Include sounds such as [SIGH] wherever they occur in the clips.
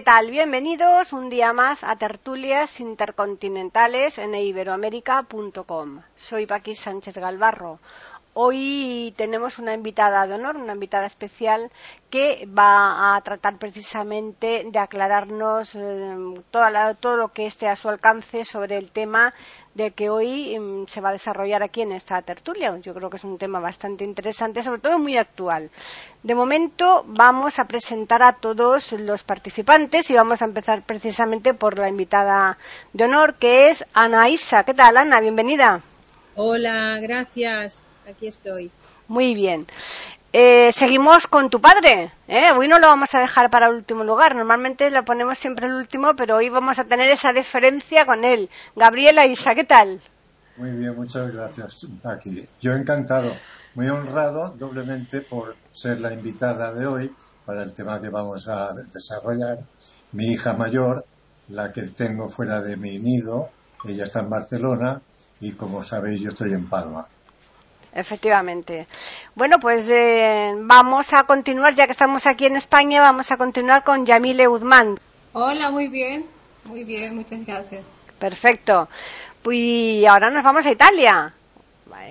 ¿Qué tal? Bienvenidos un día más a Tertulias Intercontinentales en iberoamérica.com. Soy Paqui Sánchez Galvarro. Hoy tenemos una invitada de honor, una invitada especial que va a tratar precisamente de aclararnos eh, todo lo que esté a su alcance sobre el tema de que hoy mm, se va a desarrollar aquí en esta tertulia. Yo creo que es un tema bastante interesante, sobre todo muy actual. De momento vamos a presentar a todos los participantes y vamos a empezar precisamente por la invitada de honor que es Ana Isa. ¿Qué tal, Ana? Bienvenida. Hola, gracias aquí estoy. Muy bien. Eh, seguimos con tu padre. ¿eh? Hoy no lo vamos a dejar para el último lugar. Normalmente lo ponemos siempre el último, pero hoy vamos a tener esa diferencia con él. Gabriela Isa, ¿qué tal? Muy bien, muchas gracias, Aquí. Yo encantado, muy honrado doblemente por ser la invitada de hoy para el tema que vamos a desarrollar. Mi hija mayor, la que tengo fuera de mi nido, ella está en Barcelona y como sabéis yo estoy en Palma efectivamente. Bueno, pues eh, vamos a continuar, ya que estamos aquí en España, vamos a continuar con Yamile Uzman. Hola, muy bien, muy bien, muchas gracias. Perfecto. Pues ahora nos vamos a Italia.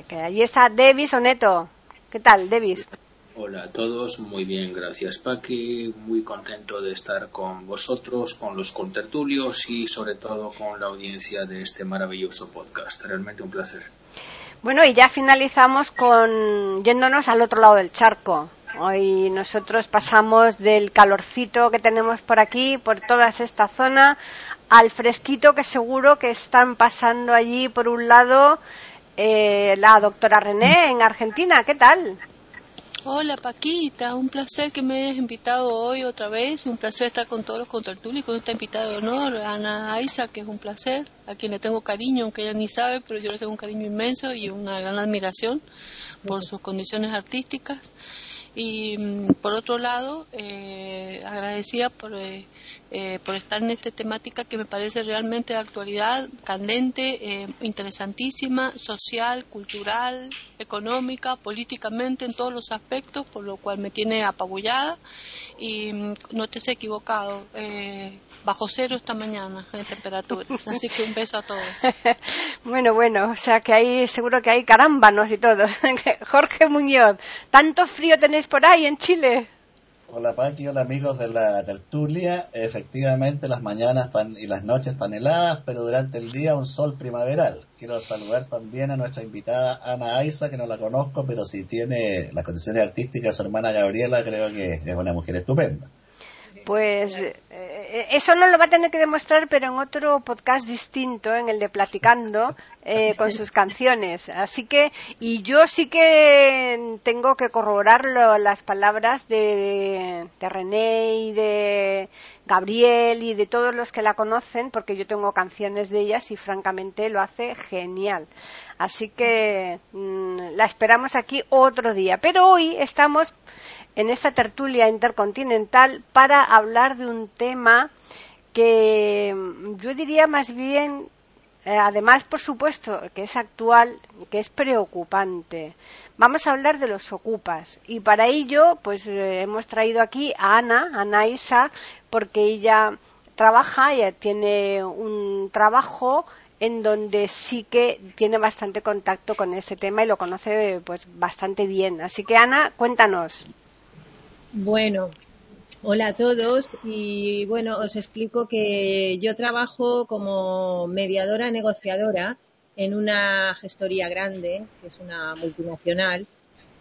que allí está Devis Oneto. ¿Qué tal, Devis? Hola a todos, muy bien, gracias Paqui, muy contento de estar con vosotros, con los contertulios y sobre todo con la audiencia de este maravilloso podcast. Realmente un placer. Bueno, y ya finalizamos con yéndonos al otro lado del charco. Hoy nosotros pasamos del calorcito que tenemos por aquí, por toda esta zona, al fresquito que seguro que están pasando allí por un lado eh, la doctora René en Argentina. ¿Qué tal? Hola Paquita, un placer que me hayas invitado hoy otra vez, un placer estar con todos los contertulios, con esta invitada de honor, Ana Aiza, que es un placer, a quien le tengo cariño, aunque ella ni sabe, pero yo le tengo un cariño inmenso y una gran admiración por sus condiciones artísticas. Y mm, por otro lado, eh, agradecida por, eh, eh, por estar en esta temática que me parece realmente de actualidad, candente, interesantísima, social, cultural, económica, políticamente, en todos los aspectos, por lo cual me tiene apabullada y mm, no te he equivocado bajo cero esta mañana de temperaturas. Así que un beso a todos. [LAUGHS] bueno, bueno, o sea que hay, seguro que hay carámbanos y todo. [LAUGHS] Jorge Muñoz, ¿tanto frío tenéis por ahí en Chile? Hola Paqui, hola amigos de la tertulia. Efectivamente las mañanas están, y las noches están heladas, pero durante el día un sol primaveral. Quiero saludar también a nuestra invitada Ana Aiza, que no la conozco, pero si tiene las condiciones artísticas de su hermana Gabriela, creo que es una mujer estupenda. Pues eh, eso no lo va a tener que demostrar, pero en otro podcast distinto, en el de Platicando, eh, con sus canciones. Así que, y yo sí que tengo que corroborar las palabras de, de René y de Gabriel y de todos los que la conocen, porque yo tengo canciones de ellas y francamente lo hace genial. Así que mm, la esperamos aquí otro día. Pero hoy estamos en esta tertulia intercontinental para hablar de un tema que yo diría más bien, eh, además por supuesto que es actual, que es preocupante. Vamos a hablar de los ocupas y para ello pues eh, hemos traído aquí a Ana, Ana Isa, porque ella trabaja, ella tiene un trabajo en donde sí que tiene bastante contacto con este tema y lo conoce pues bastante bien. Así que Ana, cuéntanos. Bueno, hola a todos y bueno, os explico que yo trabajo como mediadora negociadora en una gestoría grande, que es una multinacional,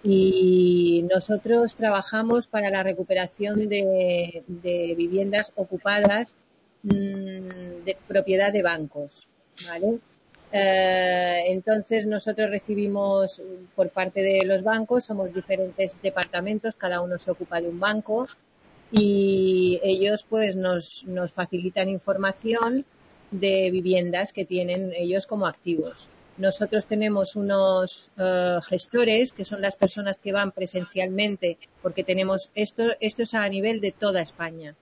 y nosotros trabajamos para la recuperación de, viviendas ocupadas mm, de propiedad de bancos, ¿vale? Eh, entonces nosotros recibimos por parte de los bancos, somos diferentes departamentos, cada uno se ocupa de un banco y ellos pues nos, nos facilitan información de viviendas que tienen ellos como activos. Nosotros tenemos unos eh, gestores que son las personas que van presencialmente, porque tenemos esto, esto es a nivel de toda España.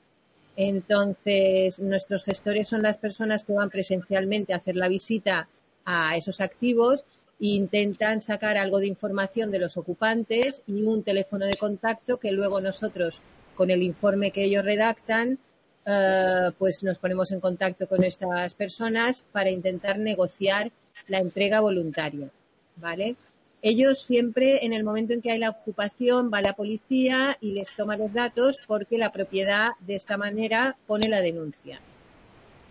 Entonces, nuestros gestores son las personas que van presencialmente a hacer la visita a esos activos e intentan sacar algo de información de los ocupantes y un teléfono de contacto que luego nosotros, con el informe que ellos redactan, eh, pues nos ponemos en contacto con estas personas para intentar negociar la entrega voluntaria, ¿vale? Ellos siempre, en el momento en que hay la ocupación, va la policía y les toma los datos porque la propiedad de esta manera pone la denuncia.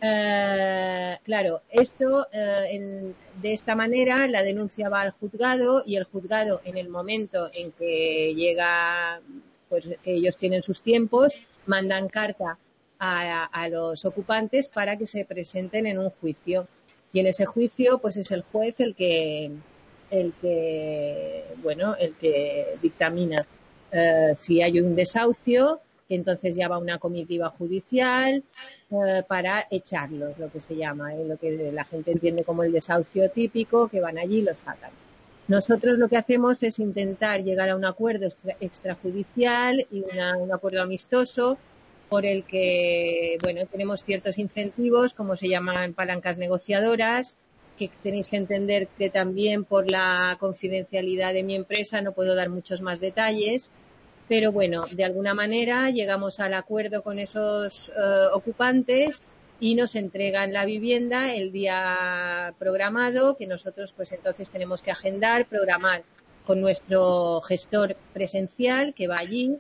Eh, claro, esto eh, de esta manera la denuncia va al juzgado y el juzgado en el momento en que llega, pues que ellos tienen sus tiempos, mandan carta a, los ocupantes para que se presenten en un juicio. Y en ese juicio, pues es el juez el que, el que, bueno, el que dictamina eh, si hay un desahucio, entonces ya va una comitiva judicial eh, para echarlos, lo que se llama, eh, lo que la gente entiende como el desahucio típico, que van allí y los sacan. Nosotros lo que hacemos es intentar llegar a un acuerdo extrajudicial y un acuerdo amistoso por el que, bueno, tenemos ciertos incentivos, como se llaman palancas negociadoras, que tenéis que entender que también por la confidencialidad de mi empresa no puedo dar muchos más detalles, pero bueno, de alguna manera llegamos al acuerdo con esos eh, ocupantes y nos entregan la vivienda el día programado, que nosotros pues entonces tenemos que agendar, programar con nuestro gestor presencial que va allí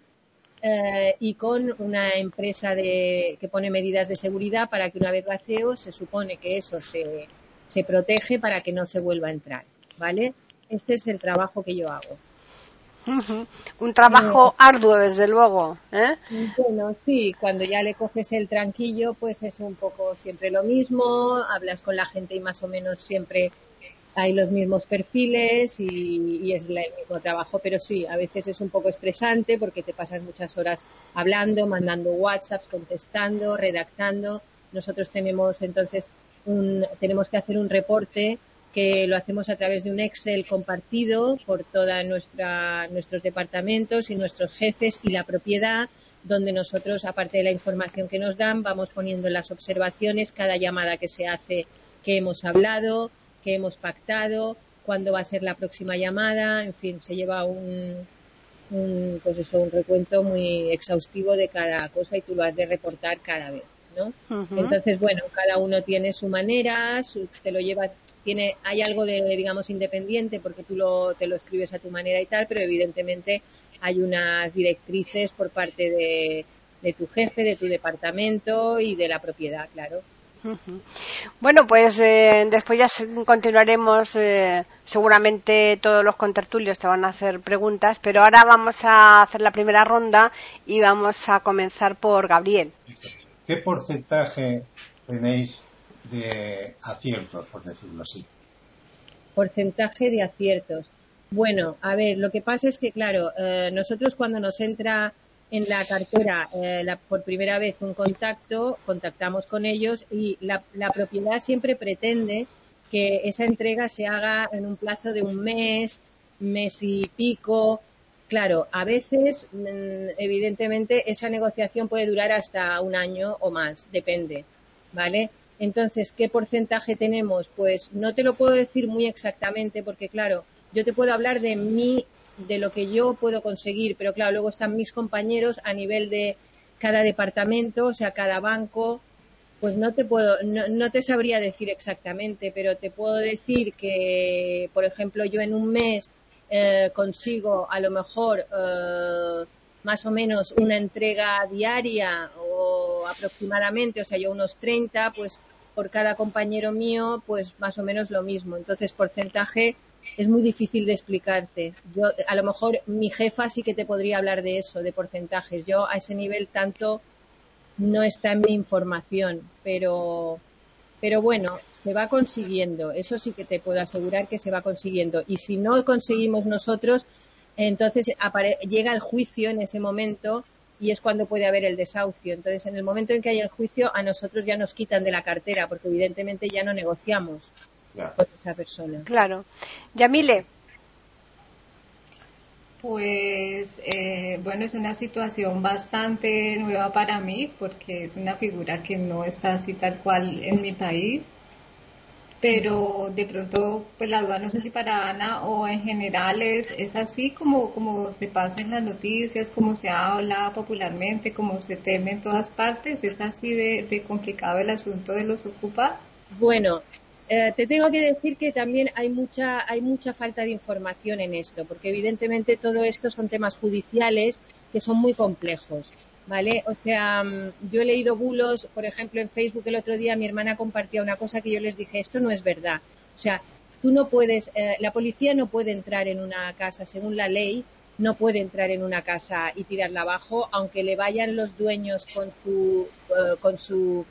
eh, y con una empresa de, que pone medidas de seguridad para que una vez vacío se supone que eso se, se protege para que no se vuelva a entrar, ¿vale? Este es el trabajo que yo hago. Un trabajo eh, arduo, desde luego. ¿eh? Bueno, sí, cuando ya le coges el tranquillo, pues es un poco siempre lo mismo, hablas con la gente y más o menos siempre hay los mismos perfiles y, es el mismo trabajo, pero sí, a veces es un poco estresante porque te pasas muchas horas hablando, mandando WhatsApps, contestando, redactando. Nosotros tenemos entonces un, tenemos que hacer un reporte que lo hacemos a través de un Excel compartido por todos nuestros departamentos y nuestros jefes y la propiedad, donde nosotros, aparte de la información que nos dan, vamos poniendo las observaciones, cada llamada que se hace que hemos hablado, que hemos pactado, cuándo va a ser la próxima llamada, en fin, se lleva un, un, pues eso, un recuento muy exhaustivo de cada cosa y tú lo has de reportar cada vez, ¿no? Entonces, bueno, cada uno tiene su manera, te lo llevas, tiene, hay algo de, digamos, independiente porque tú lo, te lo escribes a tu manera y tal, pero evidentemente hay unas directrices por parte de, de tu jefe, de tu departamento y de la propiedad, claro. Bueno, pues eh, después ya continuaremos. Eh, seguramente todos los contertulios te van a hacer preguntas, pero ahora vamos a hacer la primera ronda y vamos a comenzar por Gabriel. ¿Qué porcentaje tenéis de aciertos, por decirlo así? Porcentaje de aciertos. Bueno, a ver, lo que pasa es que, claro, eh, nosotros cuando nos entra en la cartera eh, por primera vez un contacto, contactamos con ellos y la, propiedad siempre pretende que esa entrega se haga en un plazo de un mes, mes y pico. Claro, a veces, mm, evidentemente, esa negociación puede durar hasta un año o más, depende, ¿vale? Entonces, ¿qué porcentaje tenemos? Pues no te lo puedo decir muy exactamente porque, claro, yo te puedo hablar de mi de lo que yo puedo conseguir, pero claro, luego están mis compañeros a nivel de cada departamento, o sea, cada banco, pues no te puedo, no, te sabría decir exactamente, pero te puedo decir que, por ejemplo, yo en un mes eh, consigo a lo mejor eh, más o menos una entrega diaria o aproximadamente, o sea, yo unos 30, pues por cada compañero mío, pues más o menos lo mismo. Entonces, porcentaje es muy difícil de explicarte. Yo, a lo mejor mi jefa sí que te podría hablar de eso, de porcentajes. Yo a ese nivel tanto no está en mi información, pero, pero bueno, se va consiguiendo. Eso sí que te puedo asegurar que se va consiguiendo. Y si no conseguimos nosotros, entonces llega el juicio en ese momento y es cuando puede haber el desahucio. Entonces, en el momento en que hay el juicio, a nosotros ya nos quitan de la cartera, porque evidentemente ya no negociamos con esa persona. Claro. Yamile. Pues eh, bueno, es una situación bastante nueva para mí porque es una figura que no está así tal cual en mi país pero de pronto, pues la duda no sé si para Ana o en general es, es así como, como se pasa en las noticias, como se habla popularmente, como se teme en todas partes, es así de, complicado el asunto de los ocupa. Bueno, eh, te tengo que decir que también hay mucha, hay mucha falta de información en esto, porque evidentemente todo esto son temas judiciales que son muy complejos. ¿Vale? O sea, mm, yo he leído bulos, por ejemplo, en Facebook el otro día mi hermana compartía una cosa que yo les dije, esto no es verdad. O sea, tú no puedes, eh, la policía no puede entrar en una casa, según la ley, no puede entrar en una casa y tirarla abajo, aunque le vayan los dueños con su, eh, con su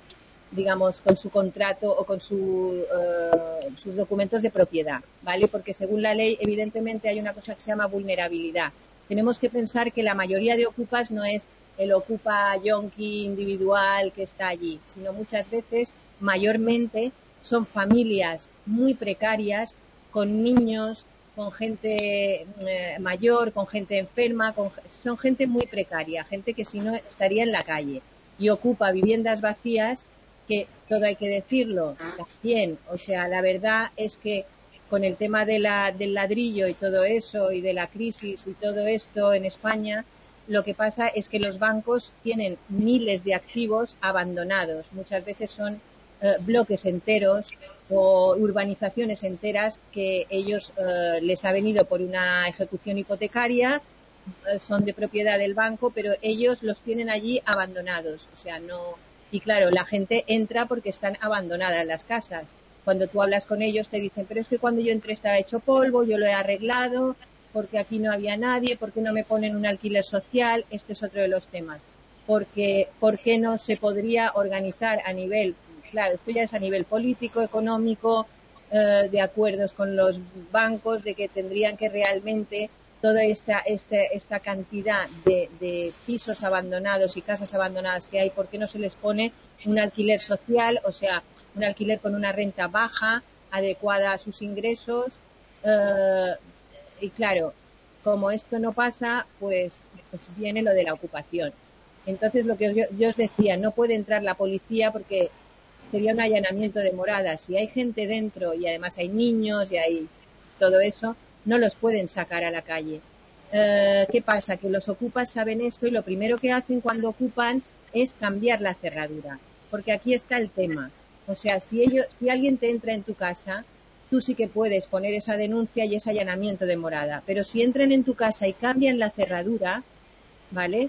digamos, con su contrato o con su, eh, sus documentos de propiedad, ¿vale? Porque según la ley, evidentemente hay una cosa que se llama vulnerabilidad. Tenemos que pensar que la mayoría de ocupas no es el ocupa yonki individual que está allí, sino muchas veces, mayormente, son familias muy precarias, con niños, con gente eh, mayor, con gente enferma, son gente muy precaria, gente que si no estaría en la calle. Y ocupa viviendas vacías que todo hay que decirlo también, o sea, la verdad es que con el tema del ladrillo y todo eso y de la crisis y todo esto en España, lo que pasa es que los bancos tienen miles de activos abandonados. Muchas veces son eh, bloques enteros o urbanizaciones enteras que ellos eh, les ha venido por una ejecución hipotecaria, eh, son de propiedad del banco, pero ellos los tienen allí abandonados. O sea, no. Y claro, la gente entra porque están abandonadas las casas. Cuando tú hablas con ellos te dicen, pero es que cuando yo entré estaba hecho polvo, yo lo he arreglado, porque aquí no había nadie, porque no me ponen un alquiler social, este es otro de los temas. Porque, ¿por qué no se podría organizar a nivel, claro, esto ya es a nivel político, económico, eh, de acuerdos con los bancos, de que tendrían que realmente toda esta, este, esta cantidad de, de, pisos abandonados y casas abandonadas que hay, ¿por qué no se les pone un alquiler social, o sea, un alquiler con una renta baja, adecuada a sus ingresos, eh, y claro, como esto no pasa, pues, pues, viene lo de la ocupación. Entonces, lo que yo, os decía, no puede entrar la policía porque sería un allanamiento de moradas. Si hay gente dentro y además hay niños y hay todo eso, no los pueden sacar a la calle. Eh, ¿Qué pasa? Que los ocupas saben esto y lo primero que hacen cuando ocupan es cambiar la cerradura. Porque aquí está el tema. O sea, si ellos, si alguien te entra en tu casa, tú sí que puedes poner esa denuncia y ese allanamiento de morada. Pero si entran en tu casa y cambian la cerradura, ¿vale?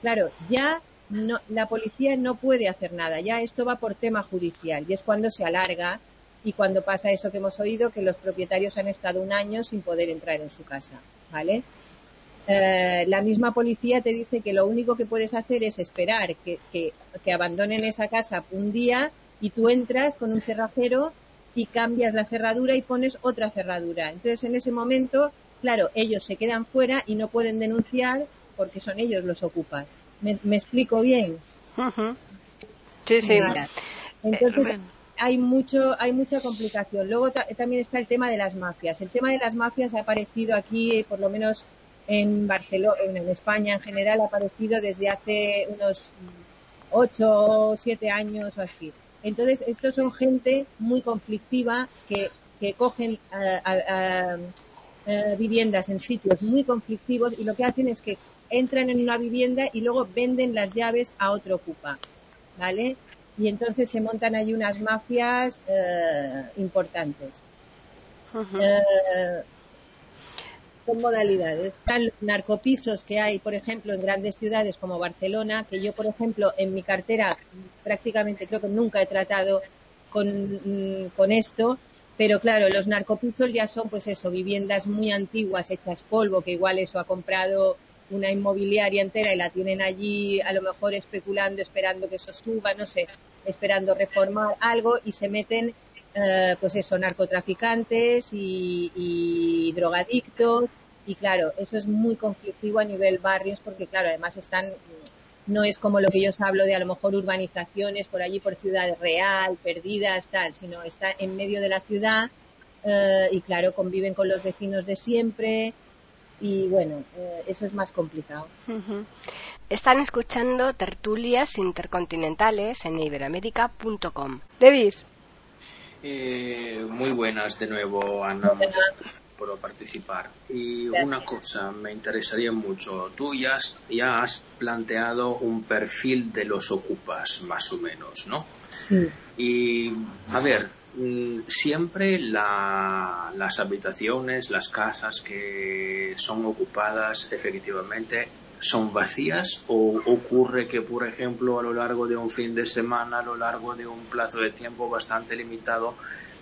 Claro, ya no, la policía no puede hacer nada, ya esto va por tema judicial y es cuando se alarga y cuando pasa eso que hemos oído, que los propietarios han estado un año sin poder entrar en su casa, ¿vale? Eh, la misma policía te dice que lo único que puedes hacer es esperar que, que abandonen esa casa un día y tú entras con un cerrajero y cambias la cerradura y pones otra cerradura. Entonces, en ese momento, claro, ellos se quedan fuera y no pueden denunciar porque son ellos los ocupas. ¿Me, explico bien? Sí, sí. Entonces, eh, hay mucho hay mucha complicación. Luego también está el tema de las mafias. El tema de las mafias ha aparecido aquí, por lo menos en Barcelona, en España en general, ha aparecido desde hace unos ocho o siete años o así. Entonces, estos son gente muy conflictiva que, que cogen viviendas en sitios muy conflictivos y lo que hacen es que entran en una vivienda y luego venden las llaves a otro ocupa, ¿vale? Y entonces se montan ahí unas mafias eh, importantes con modalidades. Están narcopisos que hay, por ejemplo, en grandes ciudades como Barcelona, que yo, por ejemplo, en mi cartera prácticamente creo que nunca he tratado con, mm, con esto, pero claro, los narcopisos ya son, pues eso, viviendas muy antiguas, hechas polvo, que igual eso ha comprado una inmobiliaria entera y la tienen allí a lo mejor especulando, esperando que eso suba, no sé, esperando reformar algo y se meten eh, pues eso, narcotraficantes y, drogadictos. Y claro, eso es muy conflictivo a nivel barrios porque, claro, además están no es como lo que yo os hablo de a lo mejor urbanizaciones por allí por ciudad real, perdidas, tal, sino está en medio de la ciudad eh, y claro, conviven con los vecinos de siempre y bueno, eh, eso es más complicado. Están escuchando tertulias intercontinentales en iberoamérica.com. Davis. Eh, muy buenas de nuevo, Ana. por participar. Y una cosa me interesaría mucho. Tú ya has, ya has planteado un perfil de los ocupas, más o menos, ¿no? Sí. Y, a ver, mm, siempre las habitaciones, las casas que son ocupadas efectivamente son vacías o ocurre que, por ejemplo, a lo largo de un fin de semana, a lo largo de un plazo de tiempo bastante limitado,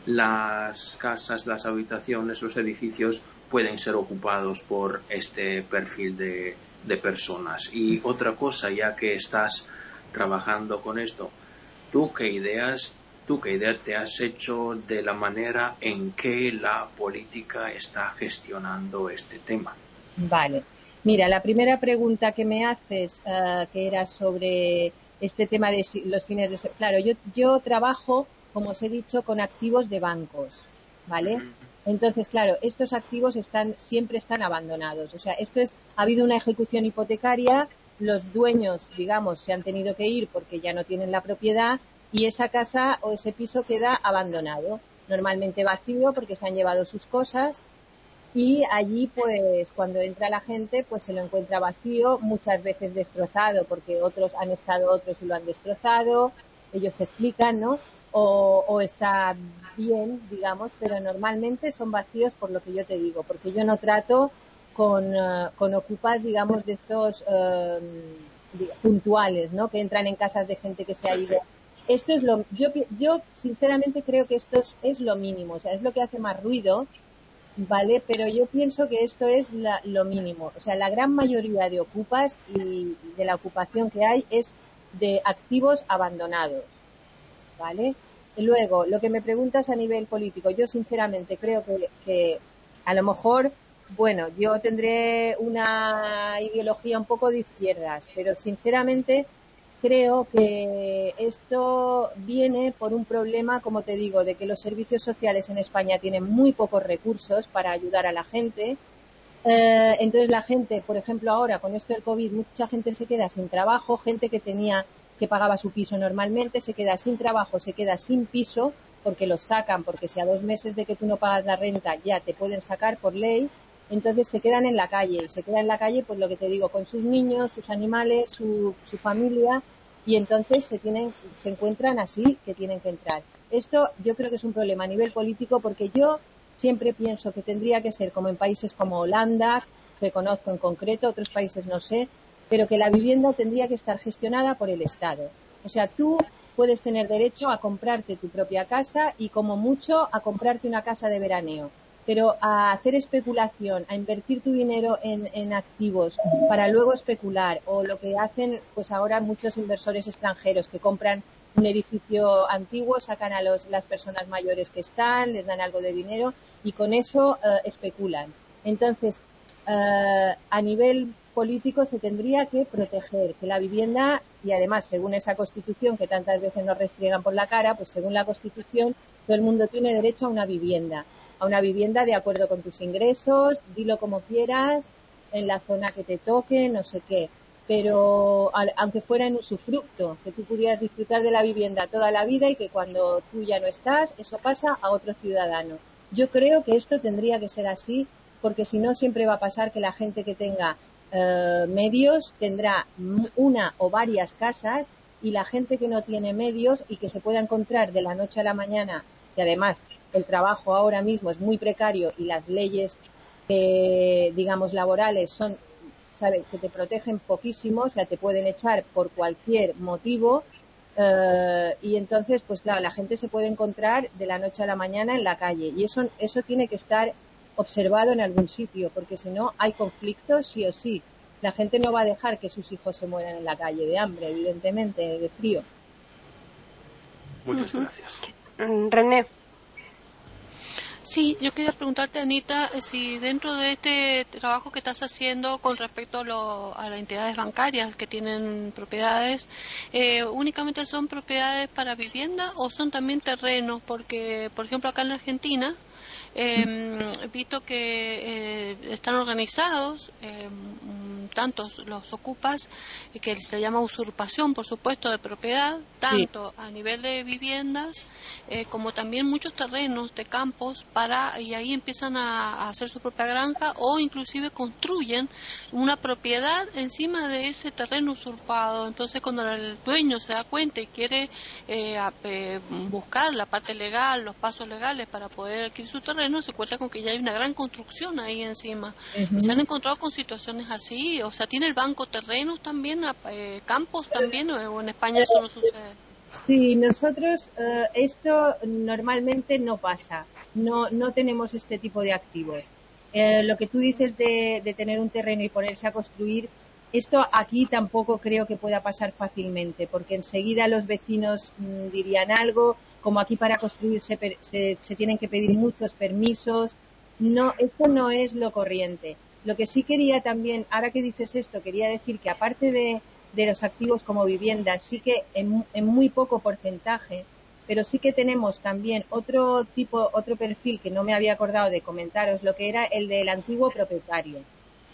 las casas, las habitaciones, los edificios pueden ser ocupados por este perfil de, personas. Y otra cosa, ya que estás trabajando con esto, ¿tú qué ideas, tú qué idea te has hecho de la manera en que la política está gestionando este tema? Vale. Mira, la primera pregunta que me haces, eh, que era sobre este tema de los fines de semana. Claro, yo, yo trabajo, como os he dicho, con activos de bancos, ¿vale? Entonces, claro, estos activos están, siempre están abandonados. O sea, esto es, ha habido una ejecución hipotecaria, los dueños, digamos, se han tenido que ir porque ya no tienen la propiedad y esa casa o ese piso queda abandonado. Normalmente vacío porque se han llevado sus cosas y allí pues cuando entra la gente pues se lo encuentra vacío, muchas veces destrozado porque otros han estado otros y lo han destrozado, ellos te explican, ¿no? O, está bien, digamos, pero normalmente son vacíos por lo que yo te digo, porque yo no trato con, eh, con ocupas, digamos, de estos eh, puntuales, ¿no? Que entran en casas de gente que se ha ido. Esto es lo, yo, yo sinceramente creo que esto es, es lo mínimo, o sea, es lo que hace más ruido ¿vale? Pero yo pienso que esto es lo mínimo. O sea, la gran mayoría de ocupas y de la ocupación que hay es de activos abandonados, ¿vale? Y luego, lo que me preguntas a nivel político, yo sinceramente creo que, que a lo mejor, bueno, yo tendré una ideología un poco de izquierdas, pero sinceramente creo que esto viene por un problema, como te digo, de que los servicios sociales en España tienen muy pocos recursos para ayudar a la gente. Eh, entonces la gente, por ejemplo, ahora con esto del COVID, mucha gente se queda sin trabajo, gente que tenía que pagaba su piso normalmente, se queda sin trabajo, se queda sin piso porque lo sacan, porque si a dos meses de que tú no pagas la renta ya te pueden sacar por ley, entonces se quedan en la calle y se quedan en la calle pues lo que te digo con sus niños sus animales su, su familia y entonces se tienen se encuentran así que tienen que entrar. Esto yo creo que es un problema a nivel político porque yo siempre pienso que tendría que ser como en países como Holanda que conozco en concreto otros países no sé pero que la vivienda tendría que estar gestionada por el Estado. O sea tú puedes tener derecho a comprarte tu propia casa y como mucho a comprarte una casa de veraneo pero a hacer especulación, a invertir tu dinero en, activos para luego especular, o lo que hacen pues ahora muchos inversores extranjeros que compran un edificio antiguo, sacan a los, las personas mayores que están, les dan algo de dinero y con eso eh, especulan. Entonces, eh, a nivel político se tendría que proteger que la vivienda y además según esa constitución que tantas veces nos restriegan por la cara, pues según la constitución todo el mundo tiene derecho a una vivienda a una vivienda de acuerdo con tus ingresos, dilo como quieras, en la zona que te toque, no sé qué. Pero aunque fuera en usufructo, que tú pudieras disfrutar de la vivienda toda la vida y que cuando tú ya no estás, eso pasa a otro ciudadano. Yo creo que esto tendría que ser así, porque si no siempre va a pasar que la gente que tenga eh, medios tendrá una o varias casas y la gente que no tiene medios y que se pueda encontrar de la noche a la mañana, y además el trabajo ahora mismo es muy precario y las leyes, eh, digamos, laborales son, ¿sabes?, que te protegen poquísimo, o sea, te pueden echar por cualquier motivo. Eh, y entonces, pues claro, la gente se puede encontrar de la noche a la mañana en la calle. Y eso, eso tiene que estar observado en algún sitio, porque si no hay conflictos sí o sí. La gente no va a dejar que sus hijos se mueran en la calle de hambre, evidentemente, de frío. Muchas gracias. Mm, René. Sí, yo quería preguntarte, Anita, si dentro de este trabajo que estás haciendo con respecto a, las entidades bancarias que tienen propiedades, eh, ¿únicamente son propiedades para vivienda o son también terrenos? Porque, por ejemplo, acá en Argentina, eh, he visto que eh, están organizados eh, tantos los ocupas que se llama usurpación por supuesto de propiedad tanto a nivel de viviendas como también muchos terrenos de campos para y ahí empiezan a, hacer su propia granja o inclusive construyen una propiedad encima de ese terreno usurpado. Entonces cuando el dueño se da cuenta y quiere buscar la parte legal los pasos legales para poder adquirir su terreno no se cuenta con que ya hay una gran construcción ahí encima. ¿Se han encontrado con situaciones así? O sea, ¿tiene el banco terrenos también, eh, campos también, o en España eso no sucede? Sí, nosotros eh, esto normalmente no pasa. No, no tenemos este tipo de activos. Eh, lo que tú dices de, de tener un terreno y ponerse a construir, esto aquí tampoco creo que pueda pasar fácilmente, porque enseguida los vecinos mm, dirían algo, como aquí para construir se, se, tienen que pedir muchos permisos. No, esto no es lo corriente. Lo que sí quería también, ahora que dices esto, quería decir que aparte de, los activos como viviendas, sí que en, en, muy poco porcentaje, pero sí que tenemos también otro tipo, otro perfil que no me había acordado de comentaros, lo que era el del antiguo propietario.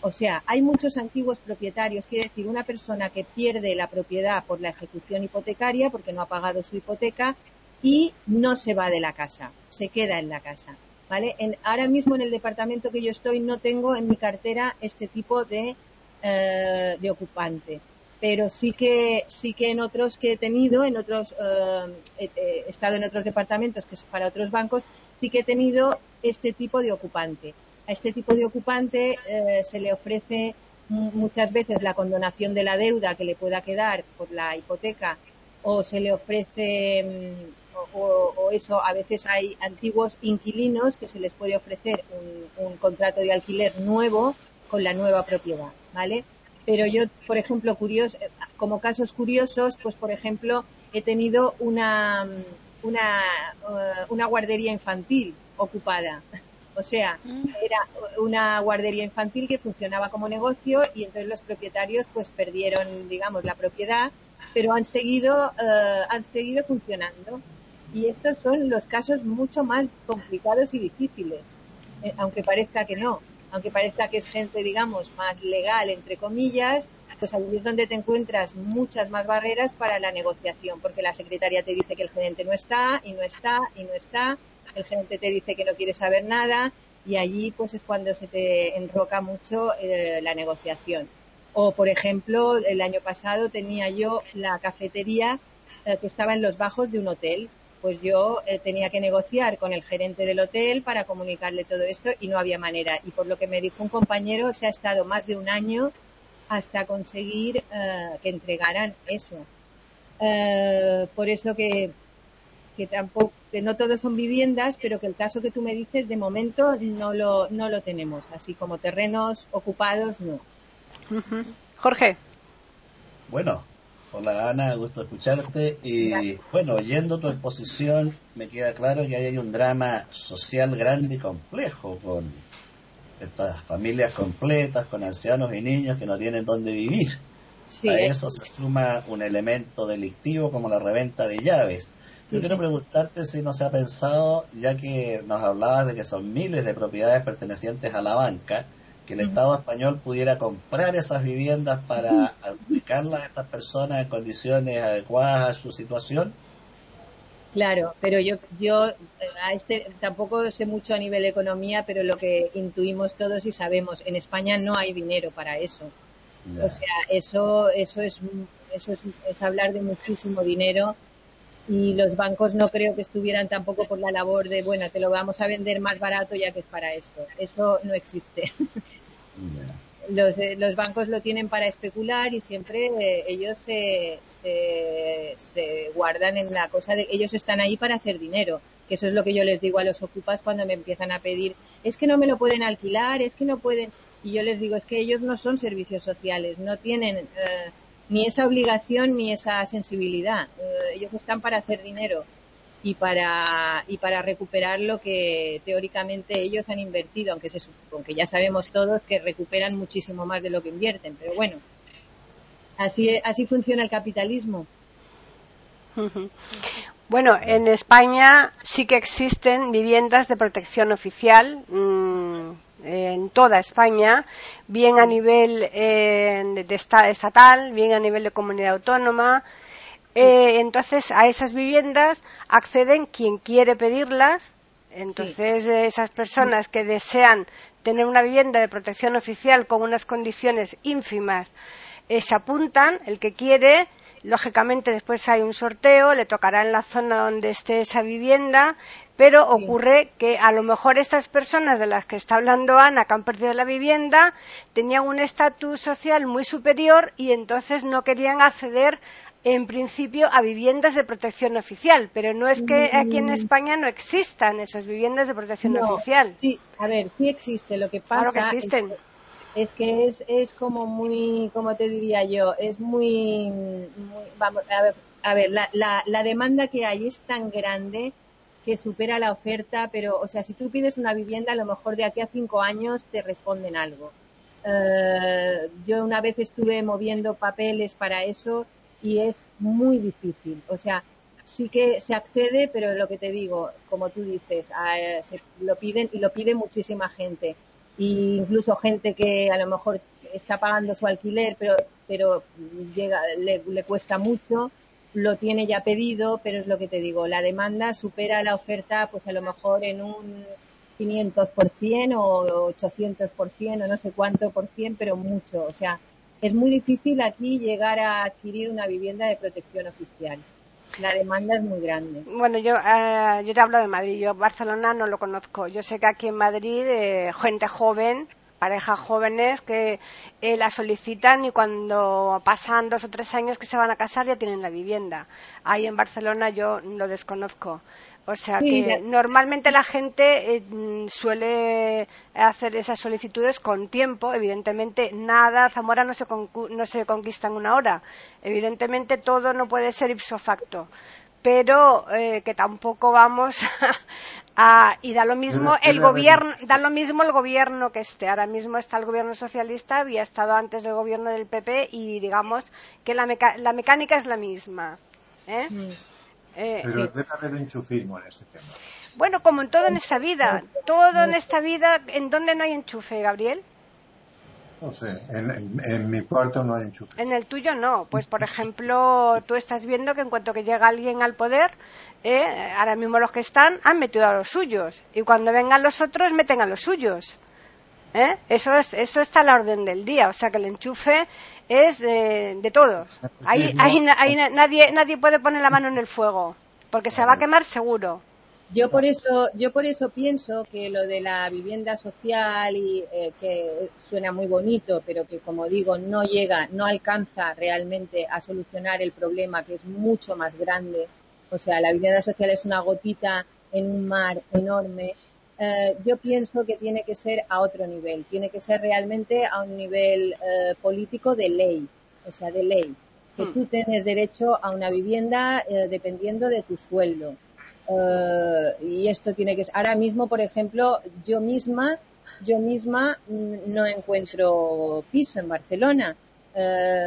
O sea, hay muchos antiguos propietarios, quiere decir, una persona que pierde la propiedad por la ejecución hipotecaria porque no ha pagado su hipoteca y no se va de la casa, se queda en la casa. ¿Vale? ahora mismo en el departamento que yo estoy no tengo en mi cartera este tipo de, eh, de ocupante, pero sí que sí que en otros que he tenido, en otros eh, he, estado en otros departamentos que es para otros bancos, sí que he tenido este tipo de ocupante. A este tipo de ocupante eh, se le ofrece muchas veces la condonación de la deuda que le pueda quedar por la hipoteca o se le ofrece mm, o, eso, a veces hay antiguos inquilinos que se les puede ofrecer un, contrato de alquiler nuevo con la nueva propiedad, ¿vale? Pero yo, por ejemplo, curioso, como casos curiosos, pues por ejemplo, he tenido una, una, uh, una guardería infantil ocupada. O sea, mm. era una guardería infantil que funcionaba como negocio y entonces los propietarios pues perdieron, digamos, la propiedad, pero han seguido, uh, han seguido funcionando. Y estos son los casos mucho más complicados y difíciles, eh, aunque parezca que no, aunque parezca que es gente, digamos, más legal, entre comillas, pues ahí es donde te encuentras muchas más barreras para la negociación, porque la secretaria te dice que el gerente no está, y no está, y no está, el gerente te dice que no quiere saber nada, y allí pues es cuando se te enroca mucho eh, la negociación. O, por ejemplo, el año pasado tenía yo la cafetería eh, que estaba en los bajos de un hotel pues yo eh, tenía que negociar con el gerente del hotel para comunicarle todo esto y no había manera. Y por lo que me dijo un compañero, se ha estado más de un año hasta conseguir eh, que entregaran eso. Eh, por eso que, que tampoco, que no todos son viviendas, pero que el caso que tú me dices de momento no lo, no lo tenemos. Así como terrenos ocupados, no. Jorge. Bueno, Hola Ana, gusto escucharte. Y bueno, oyendo tu exposición, me queda claro que hay un drama social grande y complejo con estas familias completas, con ancianos y niños que no tienen dónde vivir. A eso se suma un elemento delictivo como la reventa de llaves. Yo quiero preguntarte si no se ha pensado, ya que nos hablabas de que son miles de propiedades pertenecientes a la banca, que el Estado español pudiera comprar esas viviendas para adjudicarlas a estas personas en condiciones adecuadas a su situación? Claro, pero yo, yo eh, a este tampoco sé mucho a nivel de economía, pero lo que intuimos todos y sabemos, en España no hay dinero para eso. O sea, eso, eso es, eso es, es hablar de muchísimo dinero y los bancos no creo que estuvieran tampoco por la labor de, bueno, te lo vamos a vender más barato ya que es para esto. Eso no existe. Los, eh, los bancos lo tienen para especular y siempre eh, ellos se, se, guardan en la cosa de ellos están ahí para hacer dinero que eso es lo que yo les digo a los ocupas cuando me empiezan a pedir es que no me lo pueden alquilar es que no pueden y yo les digo es que ellos no son servicios sociales no tienen eh, ni esa obligación ni esa sensibilidad. Eh, ellos están para hacer dinero. y para, y para recuperar lo que teóricamente ellos han invertido, aunque, se, aunque ya sabemos todos que recuperan muchísimo más de lo que invierten. Pero bueno, así, así funciona el capitalismo. [LAUGHS] Bueno, en España sí que existen viviendas de protección oficial mm, en toda España, bien a nivel eh, de estatal, bien a nivel de comunidad autónoma, eh, entonces, a esas viviendas acceden quien quiere pedirlas. Entonces, esas personas que desean tener una vivienda de protección oficial con unas condiciones ínfimas eh, se apuntan, el que quiere, lógicamente después hay un sorteo, le tocará en la zona donde esté esa vivienda, pero ocurre que a lo mejor estas personas de las que está hablando Ana, que han perdido la vivienda, tenían un estatus social muy superior y entonces no querían acceder en principio a viviendas de protección oficial, pero no es que aquí en mm. España no existan esas viviendas de protección oficial. Sí, a ver, sí existe. Lo que pasa claro que existen. Es, que es, es como muy, como te diría yo, es muy, vamos, a ver, a ver la, la, la demanda que hay es tan grande que supera la oferta, pero, o sea, si tú pides una vivienda, a lo mejor de aquí a cinco años te responden algo. Eh, yo una vez estuve moviendo papeles para eso y es muy difícil. O sea, sí que se accede, pero lo que te digo, como tú dices, se lo piden y lo pide muchísima gente. Y incluso gente que a lo mejor está pagando su alquiler, pero, pero llega, le, le cuesta mucho, lo tiene ya pedido, pero es lo que te digo, la demanda supera la oferta, pues a lo mejor en un 500% o 800% o no sé cuánto por cien, pero mucho. O sea, es muy difícil aquí llegar a adquirir una vivienda de protección oficial. La demanda es muy grande. Bueno, yo, eh, yo te hablo de Madrid. Yo Barcelona no lo conozco. Yo sé que aquí en Madrid eh, gente joven, parejas jóvenes que eh, la solicitan y cuando pasan dos o tres años que se van a casar ya tienen la vivienda. Ahí en Barcelona yo lo desconozco. O sea que normalmente la gente eh, suele hacer esas solicitudes con tiempo. Evidentemente, nada, Zamora no se, no se conquista en una hora. Evidentemente, todo no puede ser ipso facto. Pero eh, que tampoco vamos [LAUGHS] a. y da lo mismo el gobierno, da lo mismo el gobierno que esté. Ahora mismo está el gobierno socialista, había estado antes del gobierno del PP y digamos que la, la mecánica es la misma. ¿eh? Eh, Pero debe haber enchufismo en ese tema. Bueno, como en todo en esta vida. Todo en esta vida, ¿en dónde no hay enchufe, Gabriel? No sé, en, mi cuarto no hay enchufe. En el tuyo no. Pues, por ejemplo, tú estás viendo que en cuanto que llega alguien al poder, eh, ahora mismo los que están han metido a los suyos. Y cuando vengan los otros, meten a los suyos. ¿Eh? Eso, es, eso está a la orden del día. O sea que el enchufe es de, todos. Ahí, nadie, nadie puede poner la mano en el fuego, porque se va a quemar seguro. Yo por eso, yo por eso pienso que lo de la vivienda social y eh, que suena muy bonito, pero que como digo no llega, no alcanza realmente a solucionar el problema que es mucho más grande. O sea, la vivienda social es una gotita en un mar enorme eh, yo pienso que tiene que ser a otro nivel, tiene que ser realmente a un nivel eh, político de ley, o sea, de ley, que hmm. tú tienes derecho a una vivienda eh, dependiendo de tu sueldo. y esto tiene que ser, ahora mismo, por ejemplo, yo misma, yo misma mm, no encuentro piso en Barcelona.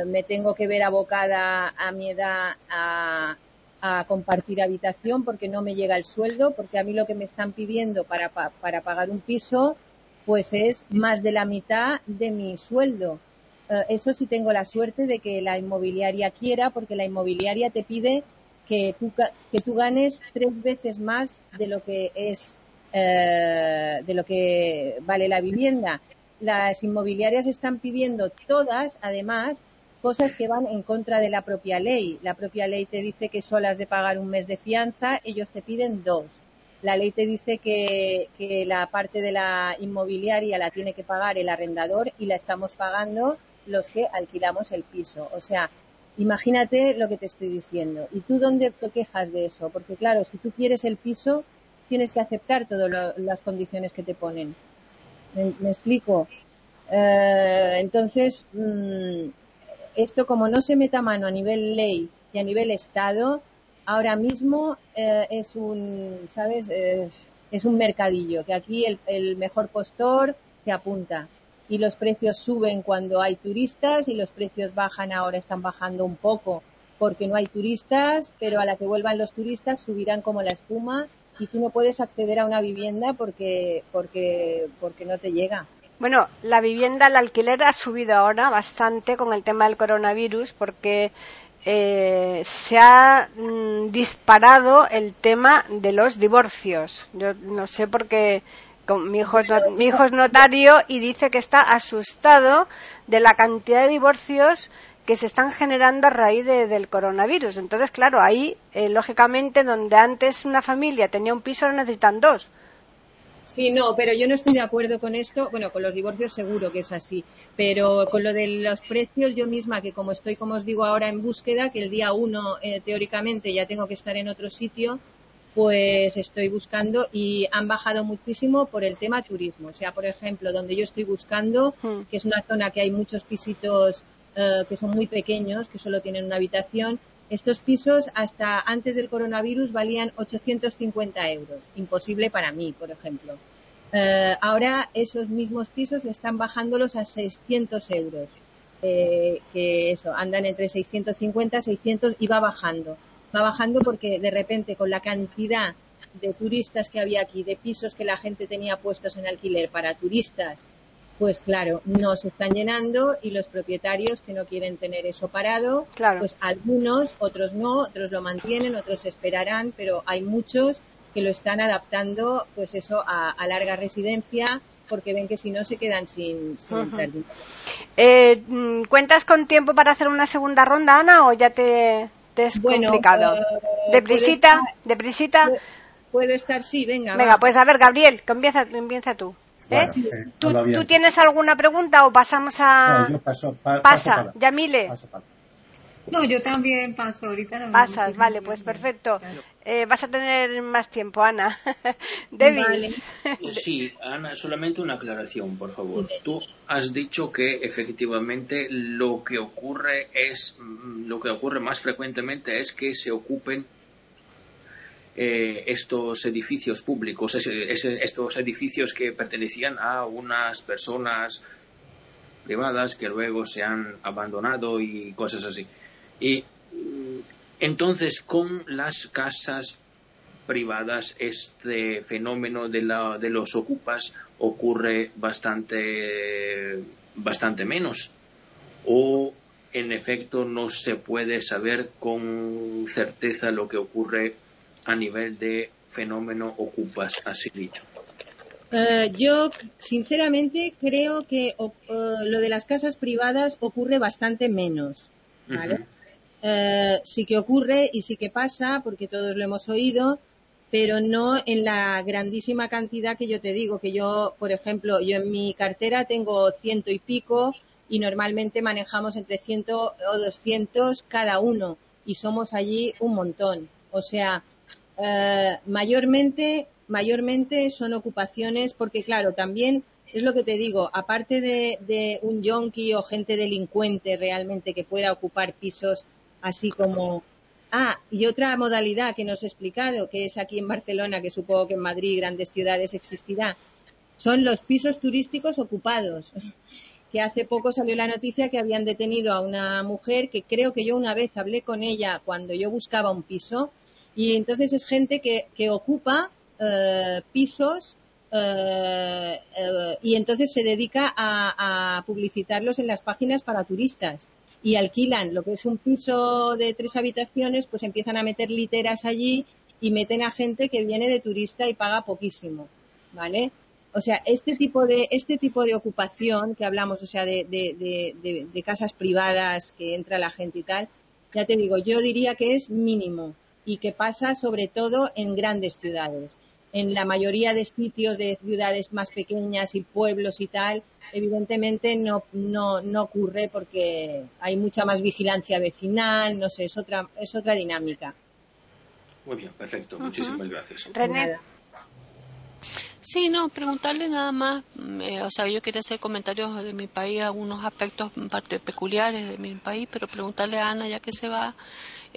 me tengo que ver abocada a mi edad a, a compartir habitación porque no me llega el sueldo, porque a mí lo que me están pidiendo para, para pagar un piso pues es más de la mitad de mi sueldo. Eh, eso sí tengo la suerte de que la inmobiliaria quiera, porque la inmobiliaria te pide que tú, que tú ganes tres veces más de lo que es eh, de lo que vale la vivienda. Las inmobiliarias están pidiendo todas, además, cosas que van en contra de la propia ley. La propia ley te dice que solo has de pagar un mes de fianza, ellos te piden dos. La ley te dice que, la parte de la inmobiliaria la tiene que pagar el arrendador y la estamos pagando los que alquilamos el piso. O sea, imagínate lo que te estoy diciendo. ¿Y tú dónde te quejas de eso? Porque claro, si tú quieres el piso, tienes que aceptar todas las condiciones que te ponen. ¿Me, explico? Eh, entonces, mm, esto como no se meta mano a nivel ley y a nivel Estado, ahora mismo eh, es un, ¿sabes? Es, un mercadillo, que aquí el, el mejor postor te apunta y los precios suben cuando hay turistas y los precios bajan ahora, están bajando un poco porque no hay turistas, pero a la que vuelvan los turistas subirán como la espuma y tú no puedes acceder a una vivienda porque, porque, porque no te llega. Bueno, la vivienda, el alquiler ha subido ahora bastante con el tema del coronavirus porque eh, se ha mm, disparado el tema de los divorcios. Yo no sé por qué mi hijo, es, mi hijo es notario y dice que está asustado de la cantidad de divorcios que se están generando a raíz del coronavirus. Entonces, claro, ahí, eh, lógicamente, donde antes una familia tenía un piso, ahora necesitan dos. Sí, no, pero yo no estoy de acuerdo con esto. Bueno, con los divorcios seguro que es así, pero con lo de los precios, yo misma, que como estoy, como os digo, ahora en búsqueda, que el día uno, eh, teóricamente, ya tengo que estar en otro sitio, pues estoy buscando y han bajado muchísimo por el tema turismo. O sea, por ejemplo, donde yo estoy buscando, hmm. que es una zona que hay muchos pisitos eh, que son muy pequeños, que solo tienen una habitación. Estos pisos hasta antes del coronavirus valían 850 euros. Imposible para mí, por ejemplo. Eh, ahora esos mismos pisos están bajándolos a 600 euros. Eh, que eso, andan entre 650 y 600 y va bajando. Va bajando porque de repente con la cantidad de turistas que había aquí, de pisos que la gente tenía puestos en alquiler para turistas pues claro, no se están llenando y los propietarios que no quieren tener eso parado, pues algunos, otros no, otros lo mantienen, otros esperarán, pero hay muchos que lo están adaptando, pues eso, a, larga residencia, porque ven que si no se quedan sin, sin eh, mm, ¿Cuentas con tiempo para hacer una segunda ronda, Ana, o ya te, te es complicado? Uh, ¿Deprisita? ¿Deprisita? Puedo estar, sí, venga. Venga, pues a ver, Gabriel, comienza, empieza tú. ¿Eh? ¿Tú, tienes alguna pregunta o pasamos a.? No, yo paso, Pasa, Yamile. No, yo también paso ahorita. No Pasas, vale, pues perfecto. Eh, vas a tener más tiempo, Ana. [LAUGHS] David. Sí, Ana, solamente una aclaración, por favor. Tú has dicho que efectivamente lo que ocurre es, mm, lo que ocurre más frecuentemente es que se ocupen eh, estos edificios públicos, estos edificios que pertenecían a unas personas privadas que luego se han abandonado y cosas así. Y entonces con las casas privadas este fenómeno de, la, de los ocupas ocurre bastante, bastante menos o en efecto no se puede saber con certeza lo que ocurre a nivel de fenómeno ocupas, así dicho? Eh, yo, sinceramente, creo que lo de las casas privadas ocurre bastante menos. Eh, sí que ocurre y sí que pasa, porque todos lo hemos oído, pero no en la grandísima cantidad que yo te digo, que yo, por ejemplo, yo en mi cartera tengo ciento y pico y normalmente manejamos entre ciento o doscientos cada uno y somos allí un montón. O sea, eh, mayormente, mayormente son ocupaciones porque, claro, también es lo que te digo, aparte de, un yonki o gente delincuente realmente que pueda ocupar pisos así como Ah, y otra modalidad que nos he explicado, que es aquí en Barcelona, que supongo que en Madrid grandes ciudades existirá, son los pisos turísticos ocupados. [LAUGHS] Que hace poco salió la noticia que habían detenido a una mujer que creo que yo una vez hablé con ella cuando yo buscaba un piso y entonces es gente que, que ocupa eh, pisos eh, eh, y entonces se dedica a, publicitarlos en las páginas para turistas y alquilan lo que es un piso de tres habitaciones, pues empiezan a meter literas allí y meten a gente que viene de turista y paga poquísimo, ¿vale? O sea, este tipo de este tipo de ocupación que hablamos, o sea, de, de, de casas privadas que entra la gente y tal, ya te digo, yo diría que es mínimo y que pasa sobre todo en grandes ciudades. En la mayoría de sitios de ciudades más pequeñas y pueblos y tal, evidentemente no, no, no ocurre porque hay mucha más vigilancia vecinal, no sé, es otra, es otra dinámica. Muy bien, perfecto. Muchísimas gracias. René. Sí, no, preguntarle nada más, eh, o sea, yo quería hacer comentarios de mi país, algunos aspectos parte peculiares de mi país, pero preguntarle a Ana, ya que se va,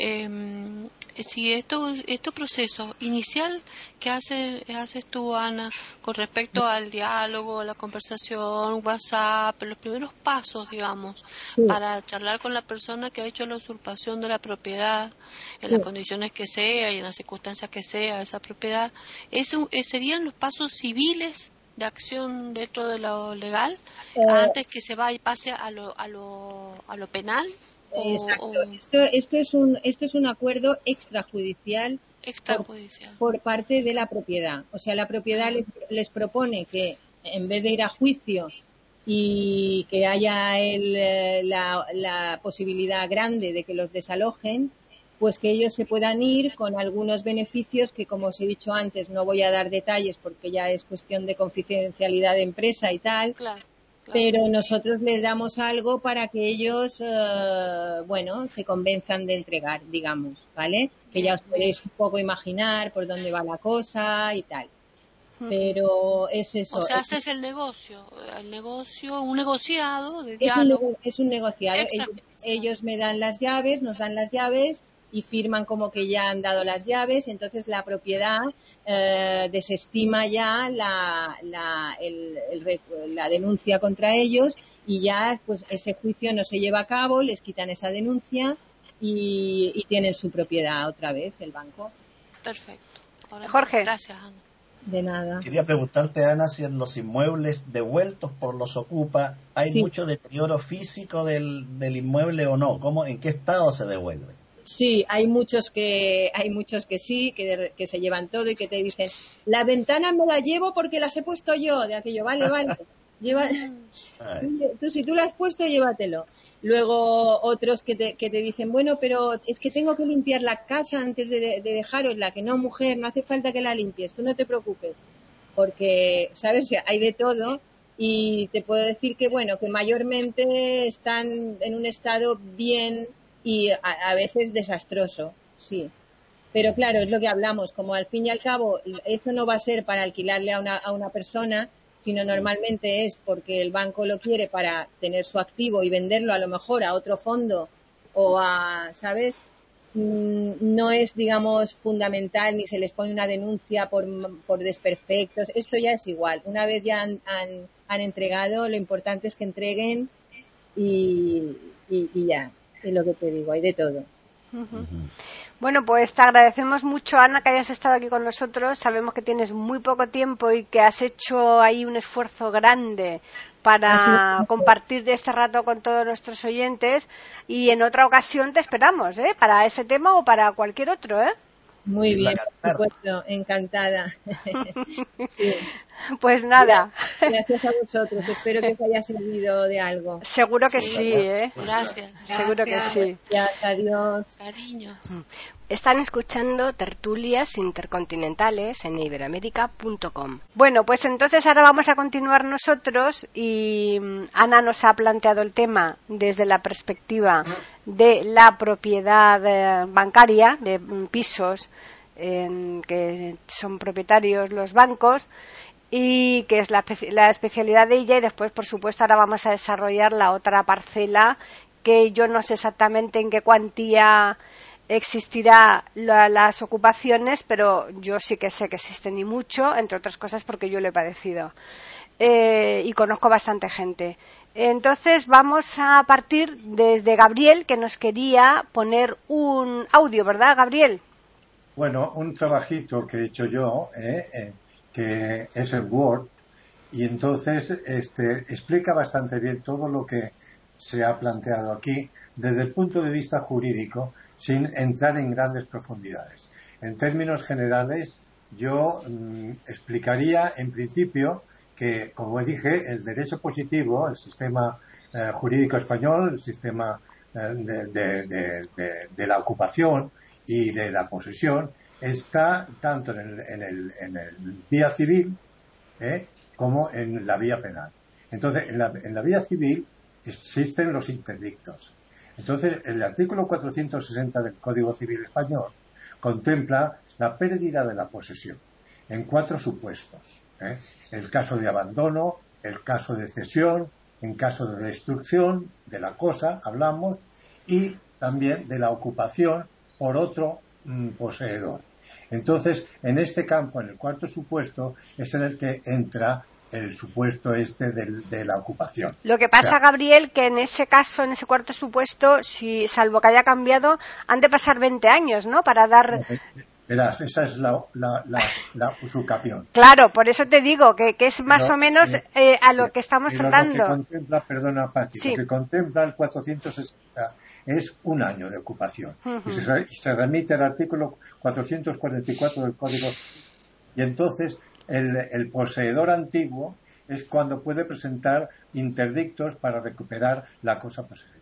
Em, si esto, este proceso inicial que hace, haces tú, Ana, con respecto al diálogo, la conversación, WhatsApp, los primeros pasos, digamos, para charlar con la persona que ha hecho la usurpación de la propiedad, en las condiciones que sea y en las circunstancias que sea esa propiedad, eso, eh, ¿serían los pasos civiles de acción dentro de lo legal eh, antes que se vaya y pase a lo, a lo, a lo penal? Exacto. Esto, esto, es un, esto es un acuerdo extrajudicial, Por, parte de la propiedad. O sea, la propiedad les, propone que en vez de ir a juicio y que haya el, eh, la, la, posibilidad grande de que los desalojen, pues que ellos se puedan ir con algunos beneficios que, como os he dicho antes, no voy a dar detalles porque ya es cuestión de confidencialidad de empresa y tal. Claro pero nosotros les damos algo para que ellos, eh, bueno, se convenzan de entregar, digamos, ¿vale? Que ya os podéis un poco imaginar por dónde va la cosa y tal. Pero es eso. O sea, haces el negocio, el negocio, un negociado de es Un, es un negociado. ellos me dan las llaves, nos dan las llaves y firman como que ya han dado las llaves, entonces la propiedad eh, desestima ya la, la, la, denuncia contra ellos y ya pues ese juicio no se lleva a cabo, les quitan esa denuncia y, tienen su propiedad otra vez el banco. Perfecto. Jorge. Gracias, Ana. De nada. Quería preguntarte, Ana, si en los inmuebles devueltos por los Ocupa hay mucho deterioro físico del, del inmueble o no. ¿Cómo, ¿En qué estado se devuelve? Sí, hay muchos que hay muchos que sí, que, que, se llevan todo y que te dicen, la ventana me la llevo porque las he puesto yo, de aquello, vale, [LAUGHS] vale. Lleva, tú, si tú la has puesto, llévatelo. Luego otros que te, que te dicen, bueno, pero es que tengo que limpiar la casa antes de, de dejarosla, que no, mujer, no hace falta que la limpies, tú no te preocupes. Porque, ¿sabes? hay de todo y te puedo decir que, bueno, que mayormente están en un estado bien y a, veces desastroso, sí. Pero claro, es lo que hablamos, como al fin y al cabo eso no va a ser para alquilarle a una, a una persona, sino normalmente es porque el banco lo quiere para tener su activo y venderlo a lo mejor a otro fondo o a, ¿sabes? Mm, no es, digamos, fundamental ni se les pone una denuncia por, por desperfectos. Esto ya es igual. Una vez ya han, han, entregado, lo importante es que entreguen y, y ya es lo que te digo, hay de todo. Bueno, pues te agradecemos mucho, Ana, que hayas estado aquí con nosotros. Sabemos que tienes muy poco tiempo y que has hecho ahí un esfuerzo grande para compartir de este rato con todos nuestros oyentes. Y en otra ocasión te esperamos, ¿eh? Para ese tema o para cualquier otro, ¿eh? Muy bien, por supuesto, encantada. [LAUGHS] [LAUGHS] Pues nada. Gracias a vosotros, espero que os haya servido de algo. Seguro que sí, ¿eh? Gracias. Seguro que sí. Gracias, adiós. Cariños. Mm. Están escuchando tertulias intercontinentales en iberoamérica.com. Bueno, pues entonces ahora vamos a continuar nosotros y mm, Ana nos ha planteado el tema desde la perspectiva de la propiedad eh, bancaria de mm, pisos en que son propietarios los bancos y que es la, la, especialidad de ella y después por supuesto ahora vamos a desarrollar la otra parcela que yo no sé exactamente en qué cuantía existirá las ocupaciones, pero yo sí que sé que existen y mucho, entre otras cosas porque yo lo he padecido. Eh, y conozco bastante gente. Entonces vamos a partir desde Gabriel, que nos quería poner un audio, ¿verdad, Gabriel? Bueno, un trabajito que he hecho yo, eh, que es el Word, y entonces este, explica bastante bien todo lo que se ha planteado aquí desde el punto de vista jurídico sin entrar en grandes profundidades. En términos generales, yo mm, explicaría en principio que, como dije, el derecho positivo, el sistema eh, jurídico español, el sistema eh, de, la ocupación y de la posesión, está tanto en el, en el, vía civil eh, como en la vía penal. Entonces, en la, en la vía civil existen los interdictos. Entonces, el artículo 460 del Código Civil Español contempla la pérdida de la posesión en cuatro supuestos. ¿eh? El caso de abandono, el caso de cesión, en caso de destrucción de la cosa, hablamos, y también de la ocupación por otro poseedor. Entonces, en este campo, en el cuarto supuesto, es en el que entra el supuesto este de la ocupación. Lo que pasa, Gabriel, que en ese caso, en ese cuarto supuesto, si salvo que haya cambiado, han de pasar 20 años, ¿no? Para dar. Verás, esa es la, la, la, usucapión. Claro, por eso te digo que, es más o menos eh, a lo que estamos tratando. Lo que contempla, perdona, Paqui, lo que contempla el 460 es un año de ocupación. y, se, y, se, remite al artículo 444 del Código. Y entonces el, poseedor antiguo es cuando puede presentar interdictos para recuperar la cosa poseída.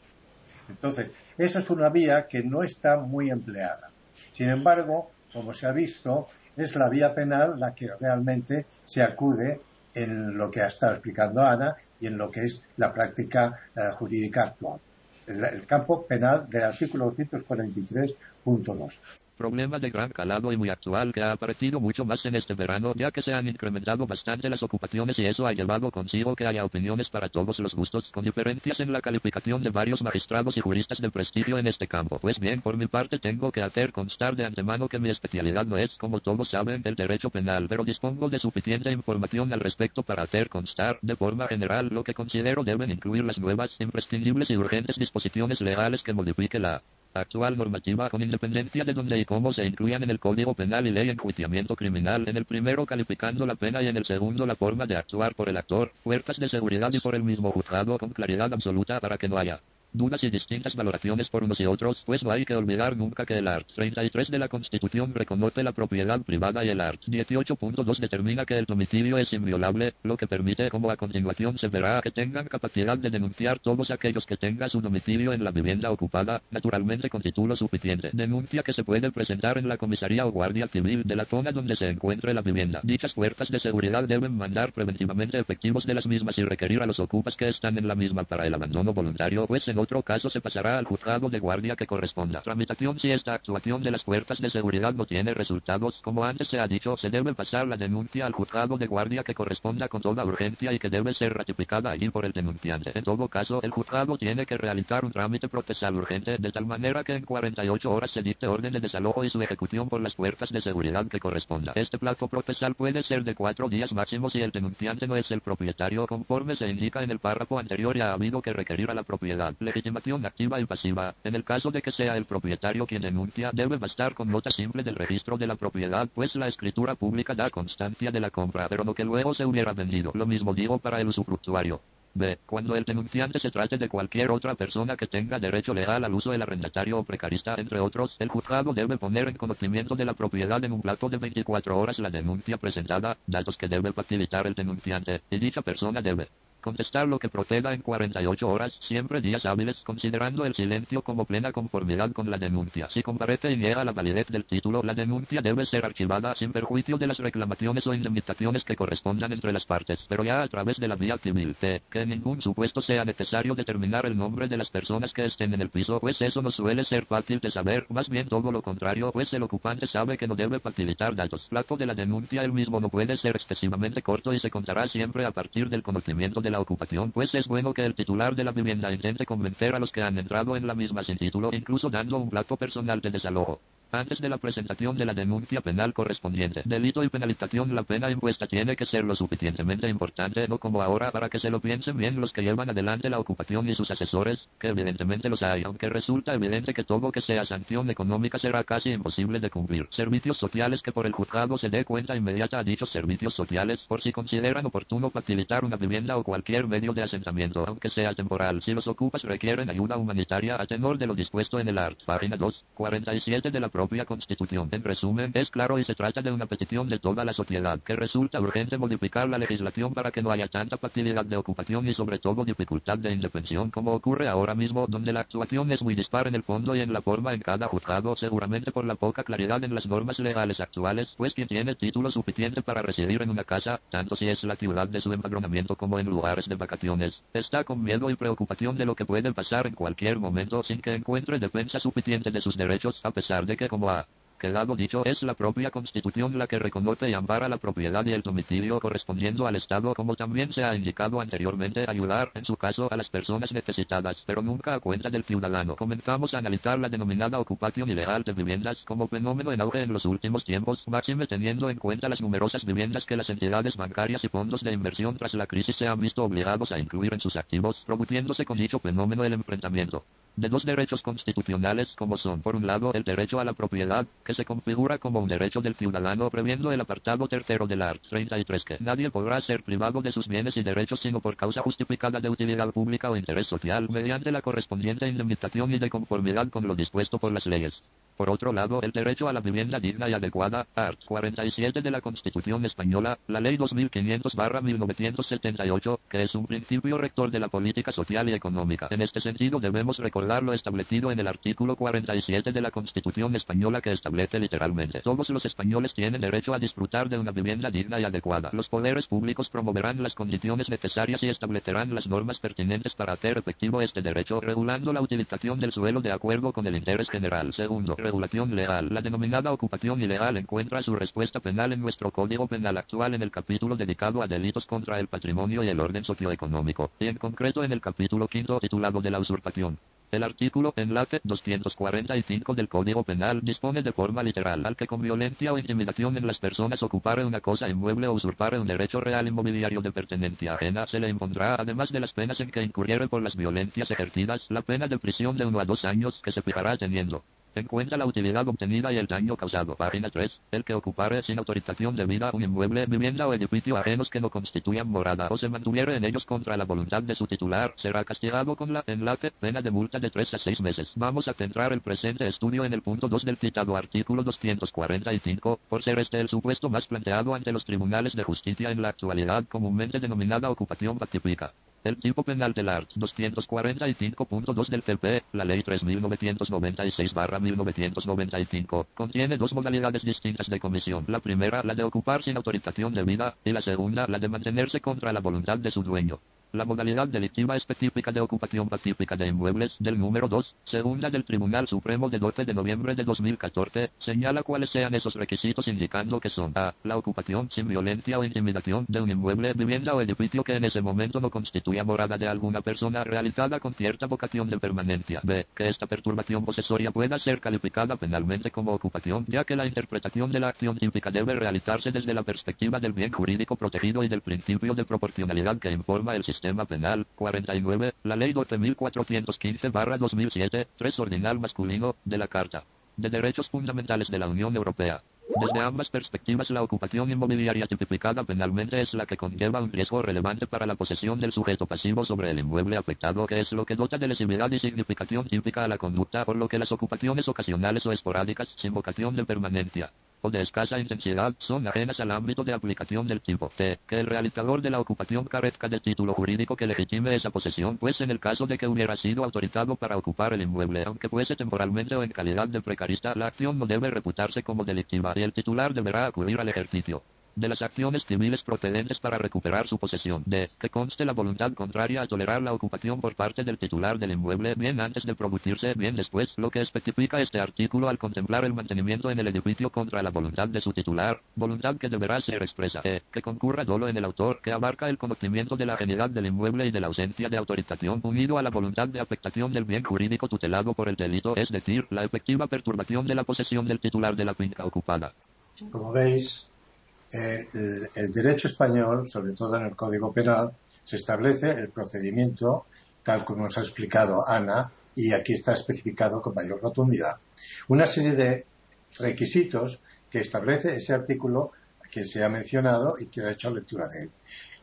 Entonces, eso es una vía que no está muy empleada. Sin embargo, como se ha visto, es la vía penal la que realmente se acude en lo que ha estado explicando Ana y en lo que es la práctica eh, jurídica actual. El, campo penal del artículo 243.2 problema de gran calado y muy actual que ha aparecido mucho más en este verano ya que se han incrementado bastante las ocupaciones y eso ha llevado consigo que haya opiniones para todos los gustos con diferencias en la calificación de varios magistrados y juristas de prestigio en este campo. Pues bien, por mi parte tengo que hacer constar de antemano que mi especialidad no es, como todos saben, el derecho penal, pero dispongo de suficiente información al respecto para hacer constar de forma general lo que considero deben incluir las nuevas, imprescindibles y urgentes disposiciones legales que modifique la actual normativa con independencia de dónde y cómo se incluyan en el Código Penal y Ley Enjuiciamiento Criminal, en el primero calificando la pena y en el segundo la forma de actuar por el actor, fuerzas de seguridad y por el mismo juzgado con claridad absoluta para que no haya dudas y distintas valoraciones por unos y otros, pues no hay que olvidar nunca que el art. 33 de la Constitución reconoce la propiedad privada y el art. 18.2 determina que el domicilio es inviolable, lo que permite, como a continuación se verá, que tengan capacidad de denunciar todos aquellos que tengan su domicilio en la vivienda ocupada, naturalmente con título suficiente. Denuncia que se puede presentar en la comisaría o guardia civil de la zona donde se encuentre la vivienda. Dichas fuerzas de seguridad deben mandar preventivamente efectivos de las mismas y requerir a los ocupas que están en la misma para el abandono voluntario, pues en otro caso se pasará al juzgado de guardia que corresponda. Tramitación si esta actuación de las fuerzas de seguridad no tiene resultados, como antes se ha dicho, se debe pasar la denuncia al juzgado de guardia que corresponda con toda urgencia y que debe ser ratificada allí por el denunciante. En todo caso, el juzgado tiene que realizar un trámite procesal urgente de tal manera que en 48 horas se dicte orden de desalojo y su ejecución por las fuerzas de seguridad que corresponda. Este plazo procesal puede ser de cuatro días máximo si el denunciante no es el propietario conforme se indica en el párrafo anterior y ha habido que requerir a la propiedad legitimación activa y pasiva. En el caso de que sea el propietario quien denuncia, debe bastar con nota simple del registro de la propiedad, pues la escritura pública da constancia de la compra, pero no que luego se hubiera vendido. Lo mismo digo para el usufructuario. B. Cuando el denunciante se trate de cualquier otra persona que tenga derecho legal al uso del arrendatario o precarista, entre otros, el juzgado debe poner en conocimiento de la propiedad en un plazo de 24 horas la denuncia presentada, datos que debe facilitar el denunciante, y dicha persona debe contestar lo que proceda en 48 horas, siempre días hábiles, considerando el silencio como plena conformidad con la denuncia. Si comparece y niega la validez del título, la denuncia debe ser archivada sin perjuicio de las reclamaciones o indemnizaciones que correspondan entre las partes, pero ya a través de la vía civil. C. Que en ningún supuesto sea necesario determinar el nombre de las personas que estén en el piso, pues eso no suele ser fácil de saber, más bien todo lo contrario, pues el ocupante sabe que no debe facilitar datos. Plazo de la denuncia el mismo no puede ser excesivamente corto y se contará siempre a partir del conocimiento de la ocupación, pues es bueno que el titular de la vivienda intente convencer a los que han entrado en la misma sin título, incluso dando un plazo personal de desalojo antes de la presentación de la denuncia penal correspondiente. Delito y penalización La pena impuesta tiene que ser lo suficientemente importante, no como ahora, para que se lo piensen bien los que llevan adelante la ocupación y sus asesores, que evidentemente los hay, aunque resulta evidente que todo que sea sanción económica será casi imposible de cumplir. Servicios sociales que por el juzgado se dé cuenta inmediata a dichos servicios sociales, por si consideran oportuno facilitar una vivienda o cualquier medio de asentamiento, aunque sea temporal, si los ocupas requieren ayuda humanitaria a tenor de lo dispuesto en el art. Página 2, 47 de la propia Constitución. En resumen, es claro y se trata de una petición de toda la sociedad, que resulta urgente modificar la legislación para que no haya tanta facilidad de ocupación y sobre todo dificultad de indefensión como ocurre ahora mismo, donde la actuación es muy dispar en el fondo y en la forma en cada juzgado, seguramente por la poca claridad en las normas legales actuales, pues quien tiene título suficiente para residir en una casa, tanto si es la ciudad de su empadronamiento como en lugares de vacaciones, está con miedo y preocupación de lo que puede pasar en cualquier momento sin que encuentre defensa suficiente de sus derechos, a pesar de que como ha Quedado dicho, es la propia Constitución la que reconoce y ampara la propiedad y el domicilio correspondiendo al Estado, como también se ha indicado anteriormente, ayudar, en su caso, a las personas necesitadas, pero nunca a cuenta del ciudadano. Comenzamos a analizar la denominada ocupación ilegal de viviendas como fenómeno en auge en los últimos tiempos, máxime teniendo en cuenta las numerosas viviendas que las entidades bancarias y fondos de inversión tras la crisis se han visto obligados a incluir en sus activos, produciéndose con dicho fenómeno el enfrentamiento de dos derechos constitucionales como son, por un lado, el derecho a la propiedad, que se configura como un derecho del ciudadano previendo el apartado tercero del art. 33 que nadie podrá ser privado de sus bienes y derechos sino por causa justificada de utilidad pública o interés social mediante la correspondiente indemnización y de conformidad con lo dispuesto por las leyes. Por otro lado, el derecho a la vivienda digna y adecuada, art. 47 de la Constitución Española, la Ley 2500-1978, que es un principio rector de la política social y económica. En este sentido debemos recordar lo establecido en el artículo 47 de la Constitución Española que establece literalmente, todos los españoles tienen derecho a disfrutar de una vivienda digna y adecuada. Los poderes públicos promoverán las condiciones necesarias y establecerán las normas pertinentes para hacer efectivo este derecho, regulando la utilización del suelo de acuerdo con el interés general. Segundo, regulación legal. La denominada ocupación ilegal encuentra su respuesta penal en nuestro Código Penal actual en el capítulo dedicado a delitos contra el patrimonio y el orden socioeconómico, y en concreto en el capítulo quinto titulado de la usurpación. El artículo enlace 245 del Código Penal dispone de forma literal al que con violencia o intimidación en las personas ocupare una cosa inmueble o usurpare un derecho real inmobiliario de pertenencia ajena se le impondrá además de las penas en que incurriere por las violencias ejercidas la pena de prisión de uno a dos años que se fijará teniendo en cuenta la utilidad obtenida y el daño causado. Página 3. El que ocupare sin autorización debida un inmueble, vivienda o edificio ajenos que no constituyan morada o se mantuviere en ellos contra la voluntad de su titular, será castigado con la enlace pena de multa de 3 a 6 meses. Vamos a centrar el presente estudio en el punto 2 del citado artículo 245, por ser este el supuesto más planteado ante los tribunales de justicia en la actualidad comúnmente denominada ocupación pacífica. El tipo penal del art. 245.2 del CP, la ley 3996-1995, contiene dos modalidades distintas de comisión. La primera, la de ocupar sin autorización debida, y la segunda, la de mantenerse contra la voluntad de su dueño. La modalidad delictiva específica de ocupación pacífica de inmuebles del número 2, segunda del Tribunal Supremo de 12 de noviembre de 2014, señala cuáles sean esos requisitos indicando que son A. La ocupación sin violencia o intimidación de un inmueble, vivienda o edificio que en ese momento no constituya morada de alguna persona realizada con cierta vocación de permanencia. B. Que esta perturbación posesoria pueda ser calificada penalmente como ocupación, ya que la interpretación de la acción típica debe realizarse desde la perspectiva del bien jurídico protegido y del principio de proporcionalidad que informa el sistema Sistema Penal, 49, la Ley 12.415-2007, 3 Ordinal Masculino, de la Carta de Derechos Fundamentales de la Unión Europea. Desde ambas perspectivas, la ocupación inmobiliaria tipificada penalmente es la que conlleva un riesgo relevante para la posesión del sujeto pasivo sobre el inmueble afectado, que es lo que dota de lesividad y significación típica a la conducta, por lo que las ocupaciones ocasionales o esporádicas, sin vocación de permanencia, o de escasa intensidad son ajenas al ámbito de aplicación del tipo T, que el realizador de la ocupación carezca de título jurídico que legitime esa posesión, pues en el caso de que hubiera sido autorizado para ocupar el inmueble, aunque fuese temporalmente o en calidad de precarista, la acción no debe reputarse como delictiva el titular deberá acudir al ejercicio de las acciones civiles procedentes para recuperar su posesión. D. Que conste la voluntad contraria a tolerar la ocupación por parte del titular del inmueble bien antes de producirse, bien después, lo que especifica este artículo al contemplar el mantenimiento en el edificio contra la voluntad de su titular, voluntad que deberá ser expresa. E. Que concurra dolo en el autor que abarca el conocimiento de la ajenidad del inmueble y de la ausencia de autorización unido a la voluntad de afectación del bien jurídico tutelado por el delito, es decir, la efectiva perturbación de la posesión del titular de la finca ocupada. Como veis, el, el, derecho español, sobre todo en el Código Penal, se establece el procedimiento tal como nos ha explicado Ana y aquí está especificado con mayor rotundidad. Una serie de requisitos que establece ese artículo que se ha mencionado y que ha hecho lectura de él.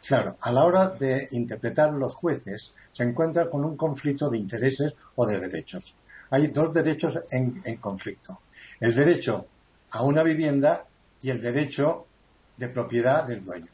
Claro, a la hora de interpretar los jueces se encuentran con un conflicto de intereses o de derechos. Hay dos derechos en conflicto. El derecho a una vivienda y el derecho de propiedad del dueño.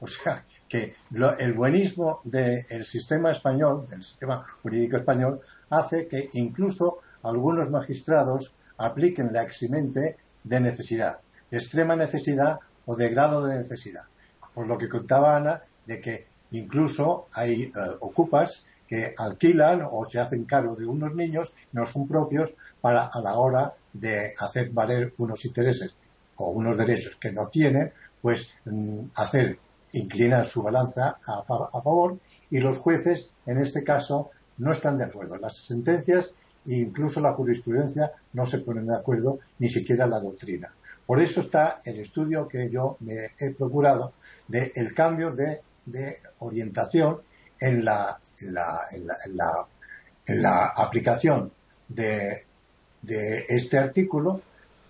O sea, que el buenismo del sistema español, del sistema jurídico español, hace que incluso algunos magistrados apliquen la eximente de necesidad, de extrema necesidad o de grado de necesidad. Por lo que contaba Ana, de que incluso hay eh, ocupas que alquilan o se hacen cargo de unos niños, no son propios para a la hora de hacer valer unos intereses o unos derechos que no tienen, pues mm, hacer inclinar su balanza a, a favor y los jueces, en este caso, no están de acuerdo. Las sentencias e incluso la jurisprudencia no se ponen de acuerdo, ni siquiera la doctrina. Por eso está el estudio que yo me he procurado del el cambio de, orientación en la, en la, en la, aplicación de, de este artículo,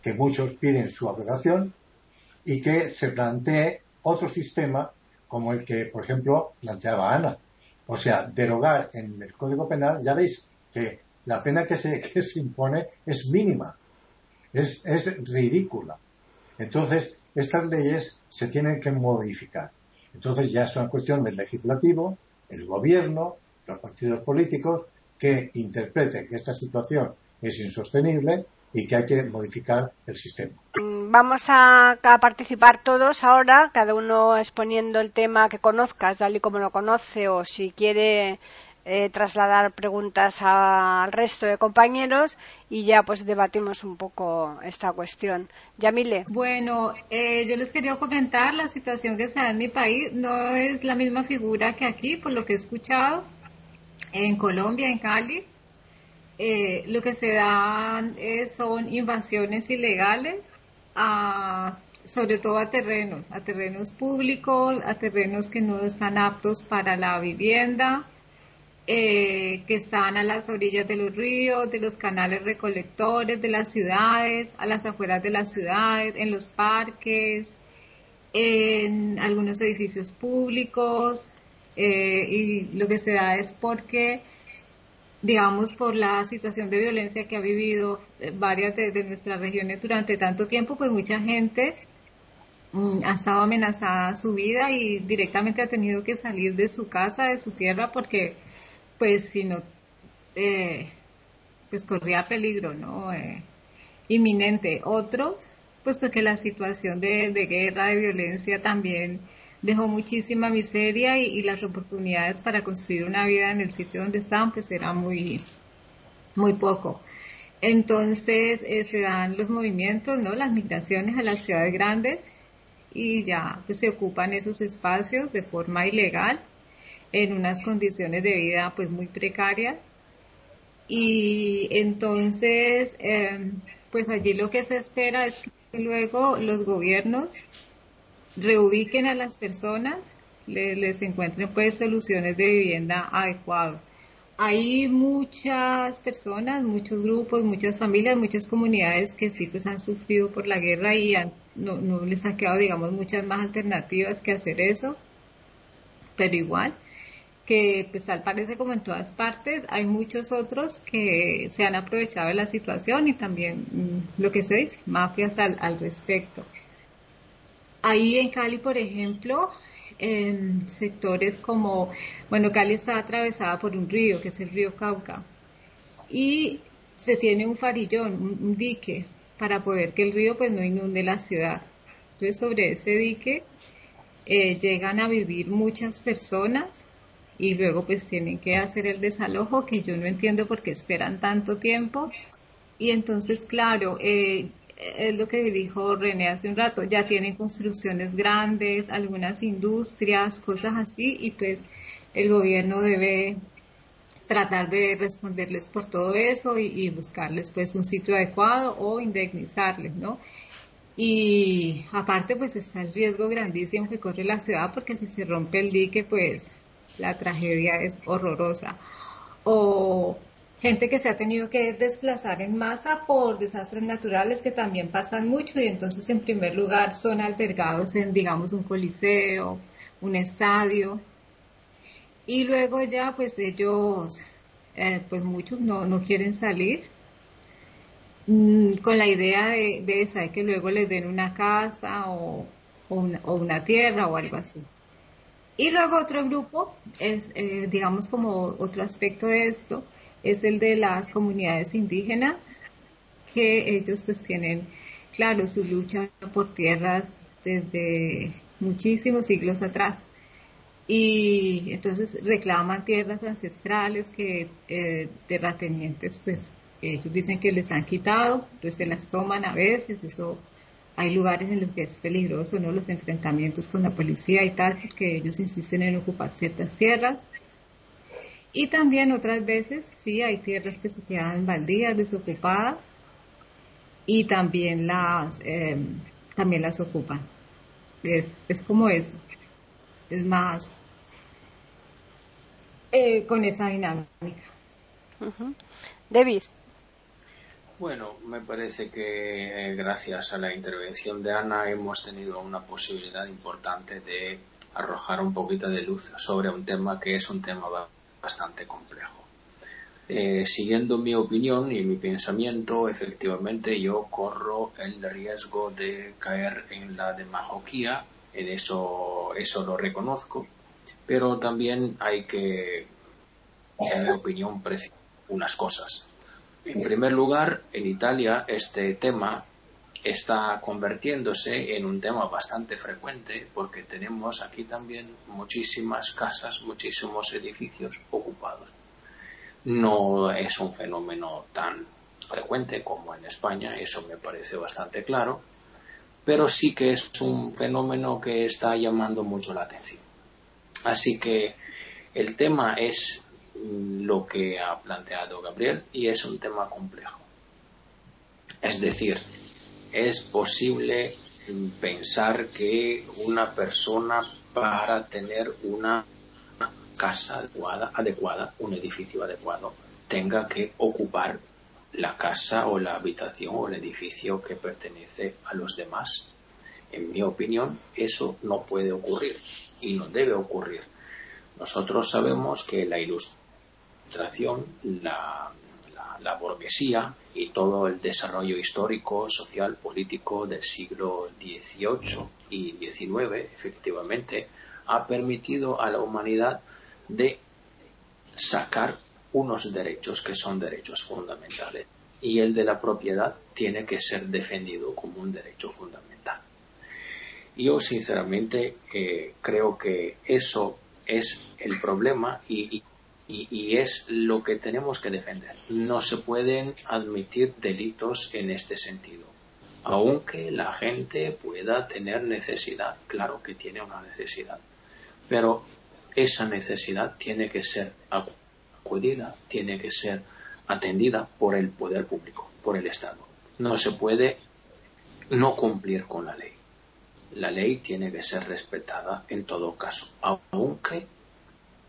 que muchos piden su aprobación, y que se plantee otro sistema como el que, por ejemplo, planteaba Ana. O sea, derogar en el Código Penal, ya veis que la pena que se, [LAUGHS] que se impone es mínima, es, es ridícula. Entonces, estas leyes se tienen que modificar. Entonces ya es una cuestión del legislativo, el gobierno, los partidos políticos, que interpreten que esta situación es insostenible y que hay que modificar el sistema. Mm, vamos a, participar todos ahora, cada uno exponiendo el tema que conozcas, tal y como lo conoce, o si quiere eh, trasladar preguntas al resto de compañeros y ya pues debatimos un poco esta cuestión. Yamile. Bueno, eh, yo les quería comentar la situación que se da en mi país. No es la misma figura que aquí, por lo que he escuchado en Colombia, en Cali. Eh, lo que se dan son invasiones ilegales a sobre todo a terrenos, a terrenos públicos, a terrenos que no están aptos para la vivienda, eh, que están a las orillas de los ríos, de los canales recolectores, de las ciudades, a las afueras de las ciudades, en los parques, en algunos edificios públicos. Eh, y lo que se da es porque, digamos, por la situación de violencia que ha vivido eh, varias de, nuestras regiones durante tanto tiempo, pues mucha gente mm, ha estado amenazada su vida y directamente ha tenido que salir de su casa, de su tierra, porque pues si no, eh, pues corría peligro, ¿no? Eh, inminente. Otros, pues porque la situación de, guerra, de violencia también dejó muchísima miseria y, las oportunidades para construir una vida en el sitio donde estaban, pues era muy, muy poco. Entonces eh, se dan los movimientos, ¿no? Las migraciones a las ciudades grandes y ya pues, se ocupan esos espacios de forma ilegal en unas condiciones de vida pues muy precarias y entonces em, pues allí lo que se espera es que luego los gobiernos reubiquen a las personas les, encuentren pues soluciones de vivienda adecuadas hay muchas personas, muchos grupos, muchas familias, muchas comunidades que sí pues han sufrido por la guerra y no, no les ha quedado digamos muchas más alternativas que hacer eso, pero igual que pues al parecer como en todas partes hay muchos otros que se han aprovechado de la situación y también mm, lo que se dice, mafias al, al respecto. Ahí en Cali, por ejemplo, sectores como, bueno, Cali está atravesada por un río, que es el río Cauca, y se tiene un farillón, un, dique, para poder que el río pues no inunde la ciudad. Entonces sobre ese dique eh, llegan a vivir muchas personas y luego pues tienen que hacer el desalojo que yo no entiendo por qué esperan tanto tiempo y entonces claro eh, es lo que dijo René hace un rato ya tienen construcciones grandes algunas industrias cosas así y pues el gobierno debe tratar de responderles por todo eso y, y buscarles pues un sitio adecuado o indemnizarles no y aparte pues está el riesgo grandísimo que corre la ciudad porque si se rompe el dique pues la tragedia es horrorosa. O gente que se ha tenido que desplazar en masa por desastres naturales que también pasan mucho y entonces en primer lugar son albergados en digamos un coliseo, un estadio y luego ya pues ellos eh, pues muchos no, no quieren salir mm, con la idea de, de que luego les den una casa o, o una tierra o algo así. Y luego otro grupo, es, eh, digamos como otro aspecto de esto, es el de las comunidades indígenas, que ellos pues tienen, claro, su lucha por tierras desde muchísimos siglos atrás. y entonces reclaman tierras ancestrales que eh, terratenientes pues ellos dicen que les han quitado, pues se las toman a veces, eso hay lugares en los que es peligroso, ¿no? Los enfrentamientos con la policía y tal, porque ellos insisten en ocupar ciertas tierras. Y también otras veces, sí, hay tierras que se quedan baldías, desocupadas, y también las, em, también las ocupan. Es, es como eso, es más eh, con esa dinámica. Davis. Bueno, me parece que eh, gracias a la intervención de Ana hemos tenido una posibilidad importante de arrojar un poquito de luz sobre un tema que es un tema bastante complejo. Eh, siguiendo mi opinión y mi pensamiento, efectivamente yo corro el riesgo de caer en la demagogia, en eso, eso lo reconozco, pero también hay que, en mi opinión, precisar unas cosas. En primer lugar, en Italia este tema está convirtiéndose en un tema bastante frecuente porque tenemos aquí también muchísimas casas, muchísimos edificios ocupados. No es un fenómeno tan frecuente como en España, eso me parece bastante claro, pero sí que es un fenómeno que está llamando mucho la atención. Así que el tema es lo que ha planteado Gabriel y es un tema complejo. Es decir, es posible pensar que una persona para tener una casa adecuada, adecuada, un edificio adecuado, tenga que ocupar la casa o la habitación o el edificio que pertenece a los demás. En mi opinión, eso no puede ocurrir y no debe ocurrir. Nosotros sabemos que la ilustración la, la, burguesía y todo el desarrollo histórico, social, político del siglo XVIII y XIX, efectivamente, ha permitido a la humanidad de sacar unos derechos que son derechos fundamentales y el de la propiedad tiene que ser defendido como un derecho fundamental. Yo sinceramente eh, creo que eso es el problema y, es lo que tenemos que defender. No se pueden admitir delitos en este sentido. Aunque la gente pueda tener necesidad, claro que tiene una necesidad, pero esa necesidad tiene que ser acudida, tiene que ser atendida por el poder público, por el Estado. No se puede no cumplir con la ley. La ley tiene que ser respetada en todo caso, aunque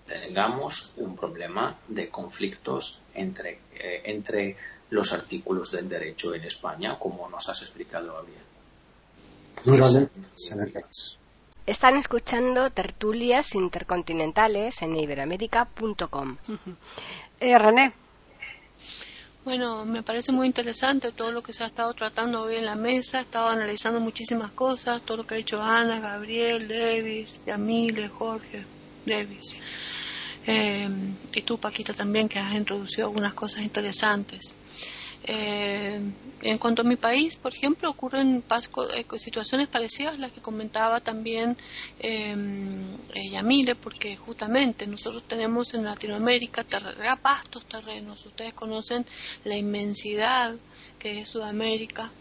tengamos un problema de conflictos entre, eh, entre los artículos del derecho en España, como nos has explicado bien. Están escuchando tertulias intercontinentales en iberoamérica.com. Eh, René. Bueno, me parece muy interesante todo lo que se ha estado tratando hoy en la mesa. He estado analizando muchísimas cosas, todo lo que ha hecho Ana, Gabriel, Davis, Yamile, Jorge, Davis. Eh, y tú, Paquita, también, que has introducido algunas cosas interesantes. Eh, en cuanto a mi país, por ejemplo, ocurren eh, situaciones parecidas a las que comentaba también eh, Yamile, porque justamente nosotros tenemos en Latinoamérica vastos terrenos. Ustedes conocen la inmensidad que es Sudamérica,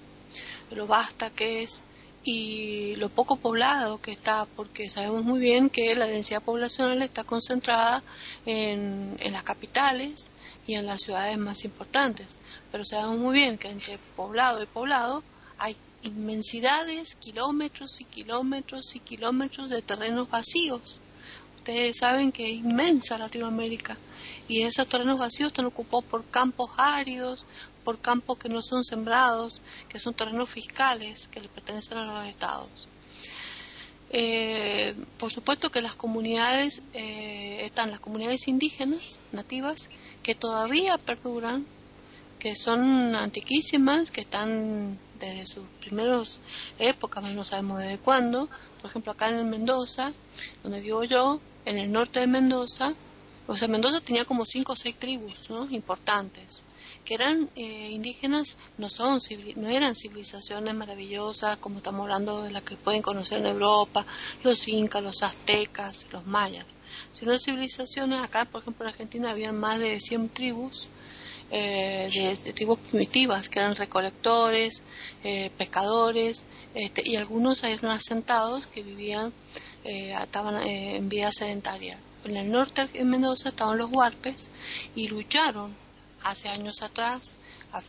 lo vasta que es y lo poco poblado que está, porque sabemos muy bien que la densidad poblacional está concentrada en, las capitales y en las ciudades más importantes, pero sabemos muy bien que entre poblado y poblado hay inmensidades, kilómetros y kilómetros y kilómetros de terrenos vacíos. Ustedes saben que es inmensa Latinoamérica y esos terrenos vacíos están ocupados por campos áridos, por campos que no son sembrados, que son terrenos fiscales que le pertenecen a los estados. Eh, por supuesto que las comunidades, eh, están las comunidades indígenas, nativas, que todavía perduran, que son antiquísimas, que están desde sus primeras épocas, no sabemos desde cuándo. Por ejemplo, acá en Mendoza, donde vivo yo, en el norte de Mendoza, o sea, Mendoza tenía como cinco o seis tribus ¿no? importantes que eran eh, indígenas, no, son, no eran civilizaciones maravillosas como estamos hablando de las que pueden conocer en Europa, los incas, los aztecas, los mayas, sino civilizaciones, acá por ejemplo en Argentina había más de 100 tribus, eh, de, tribus primitivas que eran recolectores, eh, pescadores este, y algunos eran asentados que vivían, eh, estaban en vida sedentaria. En el norte de Mendoza estaban los huarpes y lucharon hace años atrás,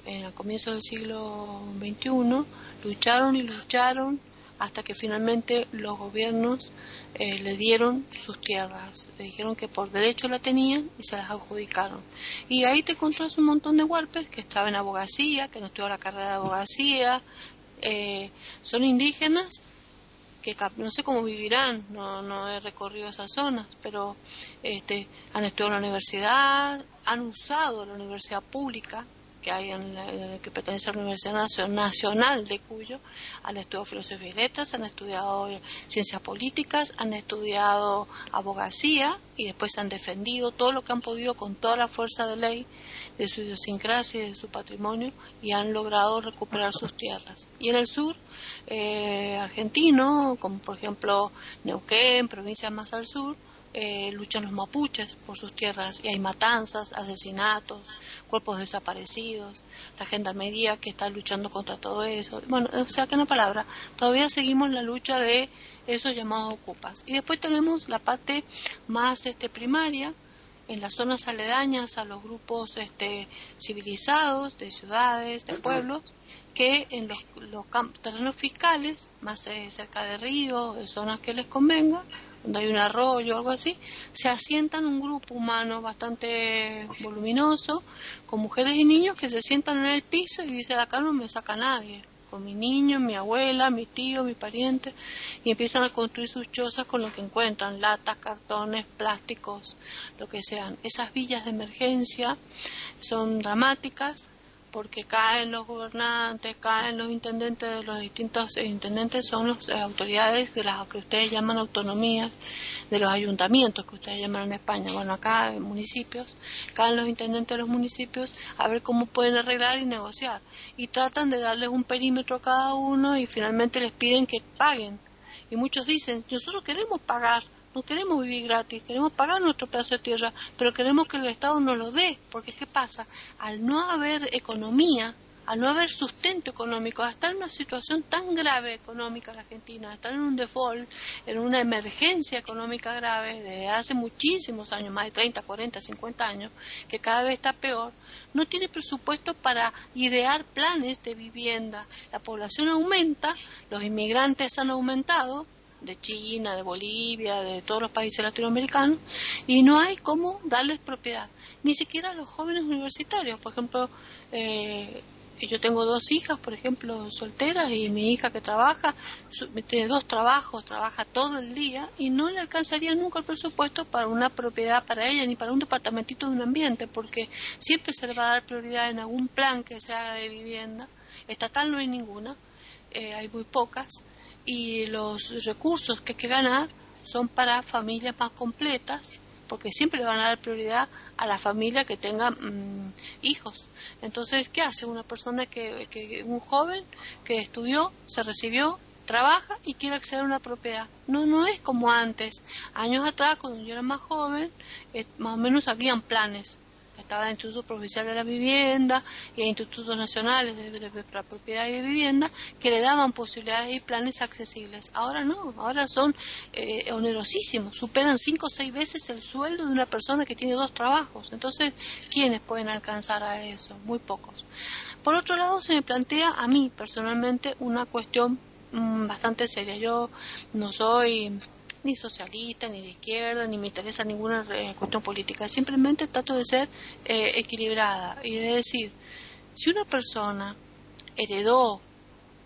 en el comienzo del siglo XXI, lucharon y lucharon hasta que finalmente los gobiernos eh, le dieron sus tierras, le dijeron que por derecho la tenían y se las adjudicaron. Y ahí te encontrás un montón de huarpes que estaban en abogacía, que no estudió la carrera de abogacía, eh, son indígenas que no sé cómo vivirán, no, no he recorrido esas zonas, pero este, han estudiado en la universidad, han usado la universidad pública que hay en, que pertenece a la Universidad Nacional de Cuyo, han estudiado filosofía y letras, han estudiado eh, ciencias políticas, han estudiado abogacía y después han defendido todo lo que han podido con toda la fuerza de ley de su idiosincrasia y de su patrimonio y han logrado recuperar sus tierras. Y en el sur eh, argentino, como por ejemplo Neuquén, provincias más al sur, eh, luchan los mapuches por sus tierras y hay matanzas, asesinatos, cuerpos desaparecidos, la gendarmería que está luchando contra todo eso. Bueno, o sea que una palabra, todavía seguimos la lucha de esos llamados ocupas. Y después tenemos la parte más este, primaria, en las zonas aledañas a los grupos este, civilizados de ciudades, de pueblos, que en los, los terrenos fiscales, más eh, cerca de ríos, de zonas que les convenga, donde hay un arroyo o algo así, se asientan un grupo humano bastante voluminoso, con mujeres y niños que se sientan en el piso y dicen, acá no me saca nadie, con mi niño, mi abuela, mi tío, mi pariente, y empiezan a construir sus chozas con lo que encuentran, latas, cartones, plásticos, lo que sean. Esas villas de emergencia son dramáticas, porque caen los gobernantes, caen los intendentes de los distintos intendentes, son las autoridades de las que ustedes llaman autonomías, de los ayuntamientos que ustedes llaman en España, bueno, acá en municipios, caen los intendentes de los municipios a ver cómo pueden arreglar y negociar. Y tratan de darles un perímetro a cada uno y finalmente les piden que paguen. Y muchos dicen, nosotros queremos pagar, no queremos vivir gratis, queremos pagar nuestro pedazo de tierra, pero queremos que el Estado nos lo dé, porque ¿qué pasa? Al no haber economía, al no haber sustento económico, a estar en una situación tan grave económica en Argentina, a estar en un default, en una emergencia económica grave desde hace muchísimos años, más de 30, 40, 50 años, que cada vez está peor, no tiene presupuesto para idear planes de vivienda. La población aumenta, los inmigrantes han aumentado, de China, de Bolivia, de todos los países latinoamericanos, y no hay cómo darles propiedad, ni siquiera a los jóvenes universitarios. Por ejemplo, eh, yo tengo dos hijas, por ejemplo, solteras, y mi hija que trabaja, tiene dos trabajos, trabaja todo el día, y no le alcanzaría nunca el presupuesto para una propiedad para ella, ni para un departamentito de un ambiente, porque siempre se le va a dar prioridad en algún plan que se haga de vivienda. Estatal no hay ninguna, eh, hay muy pocas y los recursos que hay que ganar son para familias más completas, porque siempre le van a dar prioridad a la familia que tenga mm, hijos. Entonces, ¿qué hace una persona que, que, un joven que estudió, se recibió, trabaja y quiere acceder a una propiedad? No, no es como antes. Años atrás, cuando yo era más joven, más o menos habían planes el Instituto Provincial de la Vivienda y Institutos Nacionales de, la Propiedad y de Vivienda que le daban posibilidades y planes accesibles. Ahora no, ahora son eh, onerosísimos, superan cinco o seis veces el sueldo de una persona que tiene dos trabajos. Entonces, ¿quiénes pueden alcanzar a eso? Muy pocos. Por otro lado, se me plantea a mí personalmente una cuestión mm, bastante seria. Yo no soy ni socialista, ni de izquierda, ni me interesa ninguna eh, cuestión política. Simplemente trato de ser eh, equilibrada y de decir, si una persona heredó,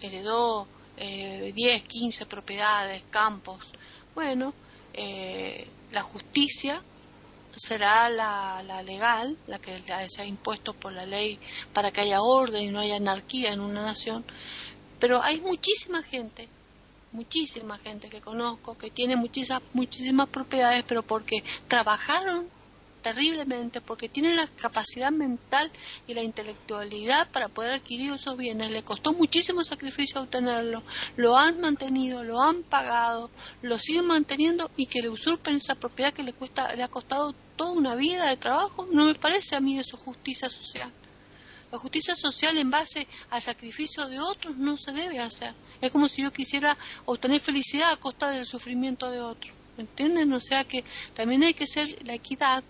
heredó eh, 10, 15 propiedades, campos, bueno, eh, la justicia será la, la, legal, la que se ha impuesto por la ley para que haya orden y no haya anarquía en una nación, pero hay muchísima gente muchísima gente que conozco que tiene muchísimas, muchísimas propiedades, pero porque trabajaron terriblemente porque tienen la capacidad mental y la intelectualidad para poder adquirir esos bienes. Le costó muchísimo sacrificio obtenerlo, lo han mantenido, lo han pagado, lo siguen manteniendo y que le usurpen esa propiedad que le, cuesta, le ha costado toda una vida de trabajo, no me parece a mí eso justicia social. La justicia social en base al sacrificio de otros no se debe hacer. Es como si yo quisiera obtener felicidad a costa del sufrimiento de otros. ¿Entienden? O sea que también hay que ser la equidad,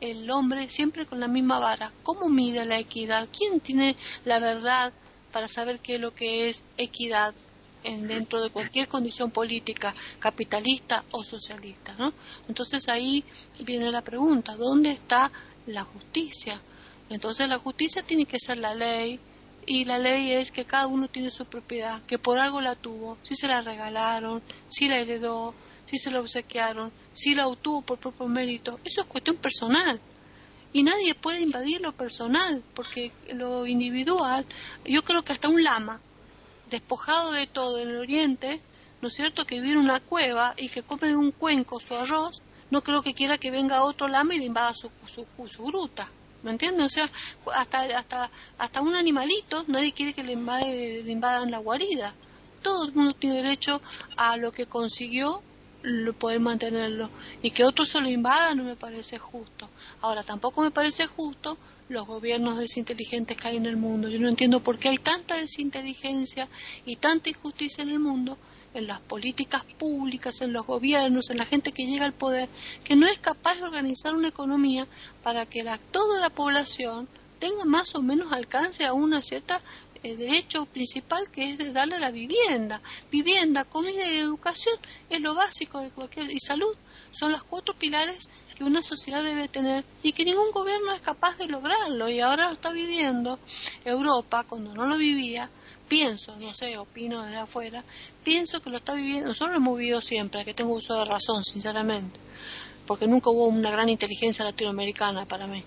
el hombre siempre con la misma vara. ¿Cómo mide la equidad? ¿Quién tiene la verdad para saber qué es lo que es equidad en, dentro de cualquier condición política, capitalista o socialista? ¿no? Entonces ahí viene la pregunta, ¿dónde está la justicia? Entonces la justicia tiene que ser la ley y la ley es que cada uno tiene su propiedad, que por algo la tuvo, si se la regalaron, si la heredó, si se la obsequiaron, si la obtuvo por propio mérito, eso es cuestión personal. Y nadie puede invadir lo personal, porque lo individual, yo creo que hasta un lama, despojado de todo en el oriente, ¿no es cierto?, que vive en una cueva y que come de un cuenco su arroz, no creo que quiera que venga otro lama y le invada su, su, su gruta. ¿Me entiendes? O sea, hasta, hasta, hasta un animalito, nadie quiere que le, invade, invadan la guarida. Todo el mundo tiene derecho a lo que consiguió poder mantenerlo y que otros se lo invadan no me parece justo. Ahora, tampoco me parece justo los gobiernos desinteligentes que hay en el mundo. Yo no entiendo por qué hay tanta desinteligencia y tanta injusticia en el mundo en las políticas públicas, en los gobiernos, en la gente que llega al poder, que no es capaz de organizar una economía para que la, toda la población tenga más o menos alcance a una cierta eh, derecho principal que es de darle la vivienda. Vivienda, comida y educación es lo básico de cualquier y salud son los cuatro pilares que una sociedad debe tener y que ningún gobierno es capaz de lograrlo y ahora lo está viviendo Europa cuando no lo vivía pienso, no sé, opino desde afuera, pienso que lo está viviendo, nosotros lo hemos vivido siempre, que tengo uso de razón, sinceramente, porque nunca hubo una gran inteligencia latinoamericana para mí.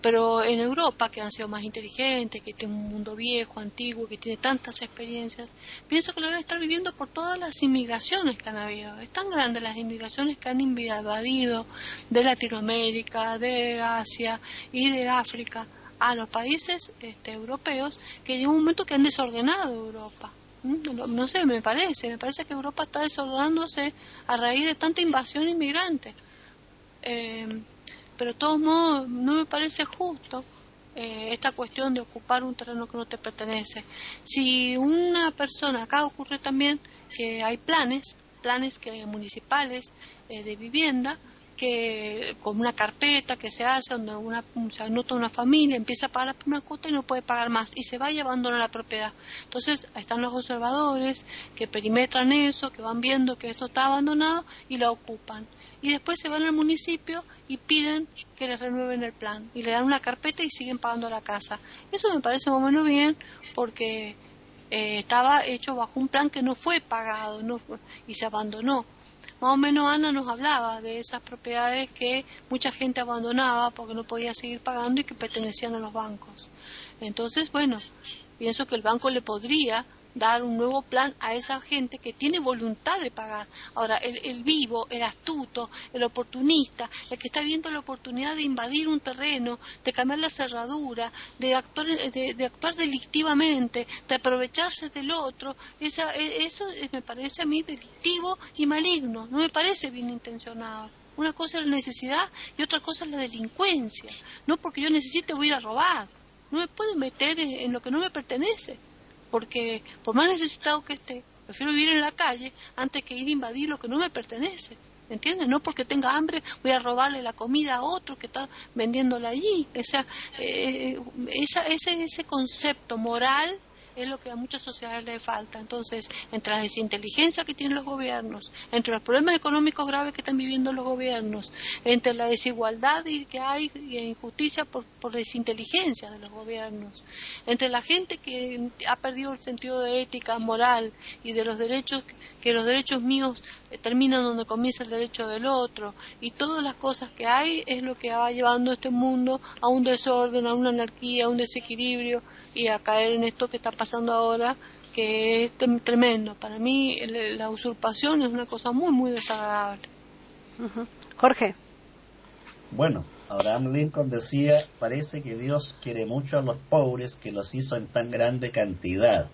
Pero en Europa, que han sido más inteligentes, que tiene un mundo viejo, antiguo, que tiene tantas experiencias, pienso que lo debe estar viviendo por todas las inmigraciones que han habido. Es tan grande las inmigraciones que han invadido de Latinoamérica, de Asia y de África a los países este, europeos que llega un momento que han desordenado Europa. ¿Mm? No, sé, me parece, me parece que Europa está desordenándose a raíz de tanta invasión inmigrante. Eh, pero de todos modos, no me parece justo eh, esta cuestión de ocupar un terreno que no te pertenece. Si una persona, acá ocurre también que hay planes, planes que municipales eh, de vivienda, que con una carpeta que se hace donde una, se anota una familia, empieza a pagar la primera cuota y no puede pagar más y se va y abandona la propiedad. Entonces están los observadores que perimetran eso, que van viendo que esto está abandonado y lo ocupan. Y después se van al municipio y piden que les renueven el plan y le dan una carpeta y siguen pagando la casa. Eso me parece más menos bien porque eh, estaba hecho bajo un plan que no fue pagado y se abandonó más o menos Ana nos hablaba de esas propiedades que mucha gente abandonaba porque no podía seguir pagando y que pertenecían a los bancos. Entonces, bueno, pienso que el banco le podría dar un nuevo plan a esa gente que tiene voluntad de pagar. Ahora, el, vivo, el astuto, el oportunista, el que está viendo la oportunidad de invadir un terreno, de cambiar la cerradura, de actuar, de, actuar delictivamente, de aprovecharse del otro, esa, e, eso me parece a mí delictivo y maligno, no me parece bien intencionado. Una cosa es la necesidad y otra cosa es la delincuencia. No porque yo necesite voy a ir a robar. No me puedo meter en lo que no me pertenece porque por más necesitado que esté, prefiero vivir en la calle antes que ir a invadir lo que no me pertenece. ¿Entiendes? No porque tenga hambre voy a robarle la comida a otro que está vendiéndola allí. O sea, eh, ese, ese concepto moral es lo que a muchas sociedades le falta. Entonces, entre la desinteligencia que tienen los gobiernos, entre los problemas económicos graves que están viviendo los gobiernos, entre la desigualdad que hay y injusticia por, desinteligencia de los gobiernos, entre la gente que ha perdido el sentido de ética, moral y de los derechos, que los derechos míos terminan donde comienza el derecho del otro, y todas las cosas que hay es lo que va llevando este mundo a un desorden, a una anarquía, a un desequilibrio y a caer en esto que está pasando ahora, que es tremendo. Para mí la usurpación es una cosa muy, muy desagradable. Jorge. Bueno, Abraham Lincoln decía, parece que Dios quiere mucho a los pobres que los hizo en tan grande cantidad.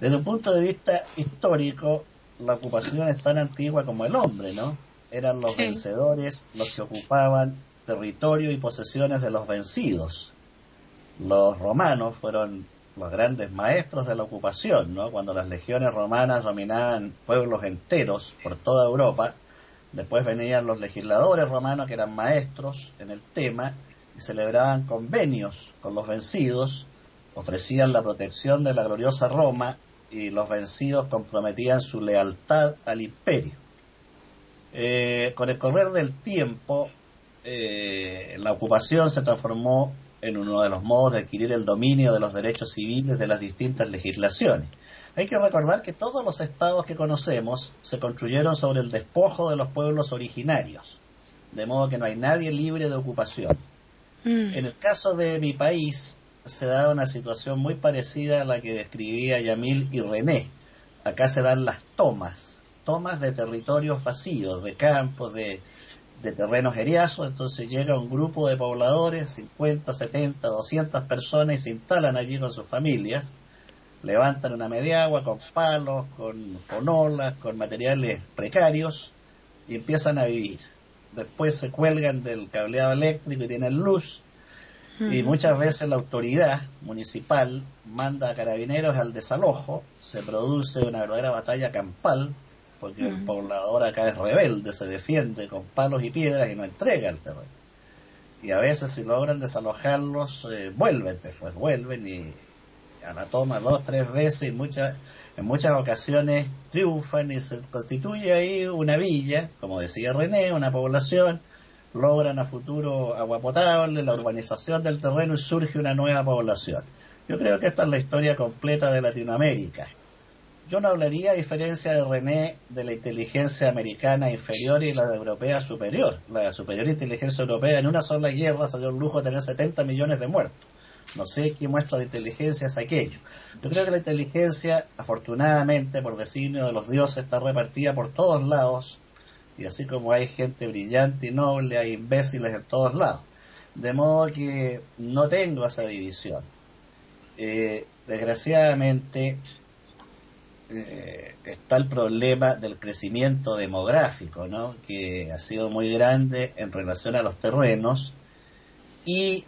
Desde un punto de vista histórico, la ocupación es tan antigua como el hombre, ¿no? Eran los vencedores los que ocupaban territorio y posesiones de los vencidos. Los romanos fueron los grandes maestros de la ocupación, ¿no? Cuando las legiones romanas dominaban pueblos enteros por toda Europa, Después venían los legisladores romanos que eran maestros en el tema y celebraban convenios con los vencidos, ofrecían la protección de la gloriosa Roma y los vencidos comprometían su lealtad al imperio. Eh, con el correr del tiempo, eh, la ocupación se transformó en uno de los modos de adquirir el dominio de los derechos civiles de las distintas legislaciones. Hay que recordar que todos los estados que conocemos se construyeron sobre el despojo de los pueblos originarios, de modo que no hay nadie libre de ocupación. Mm. En el caso de mi país se da una situación muy parecida a la que describía Yamil y René. Acá se dan las tomas, tomas de territorios vacíos, de campos, de, de terrenos eriazos, entonces llega un grupo de pobladores, 50, 70, 200 personas y se instalan allí con sus familias. Levantan una media agua con palos, con fonolas, con materiales precarios y empiezan a vivir. Después se cuelgan del cableado eléctrico y tienen luz. Y muchas veces la autoridad municipal manda a carabineros al desalojo, se produce una verdadera batalla campal porque el poblador acá es rebelde, se defiende con palos y piedras y no entrega el terreno. Y a veces si logran desalojarlos, eh, vuelven, después vuelven y a la toma dos, tres veces y muchas, en muchas ocasiones triunfan y se constituye ahí una villa, como decía René, una población, logran a futuro agua potable, la urbanización del terreno y surge una nueva población. Yo creo que esta es la historia completa de Latinoamérica. Yo no hablaría, a diferencia de René, de la inteligencia americana inferior y la europea superior. La superior inteligencia europea en una sola guerra dio el lujo de tener 70 millones de muertos. No sé qué muestra de inteligencia es aquello. Yo creo que la inteligencia, afortunadamente, por designio de los dioses, está repartida por todos lados. Y así como hay gente brillante y noble, hay imbéciles en todos lados. De modo que no tengo esa división. Eh, desgraciadamente, eh, está el problema del crecimiento demográfico, ¿no? que ha sido muy grande en relación a los terrenos y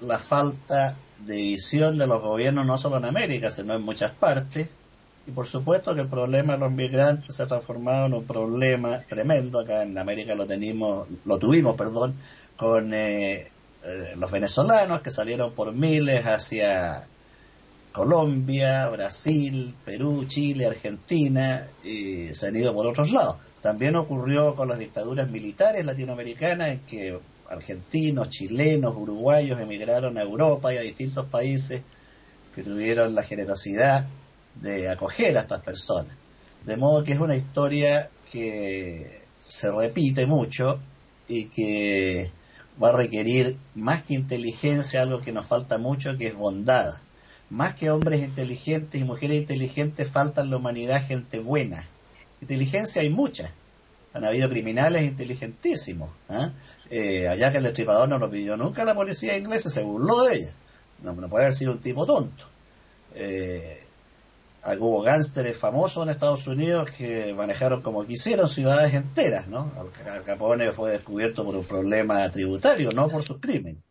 la falta de visión de los gobiernos no solo en América, sino en muchas partes. Y por supuesto que el problema de los migrantes se ha transformado en un problema tremendo. Acá en América lo, tenimos, lo tuvimos perdón, con eh, eh, los venezolanos que salieron por miles hacia Colombia, Brasil, Perú, Chile, Argentina y se han ido por otros lados. También ocurrió con las dictaduras militares latinoamericanas en que argentinos, chilenos, uruguayos emigraron a Europa y a distintos países que tuvieron la generosidad de acoger a estas personas. De modo que es una historia que se repite mucho y que va a requerir más que inteligencia, algo que nos falta mucho, que es bondad. Más que hombres inteligentes y mujeres inteligentes, falta en la humanidad gente buena. Inteligencia hay mucha. Han habido criminales inteligentísimos. ¿eh? Eh, allá que el destripador no lo pidió nunca la policía inglesa, se burló de ella. No, puede haber sido un tipo tonto. Eh, hubo gánsteres famosos en Estados Unidos que manejaron como quisieron ciudades enteras, ¿no? Al Capone fue descubierto por un problema tributario, no por sus crímenes.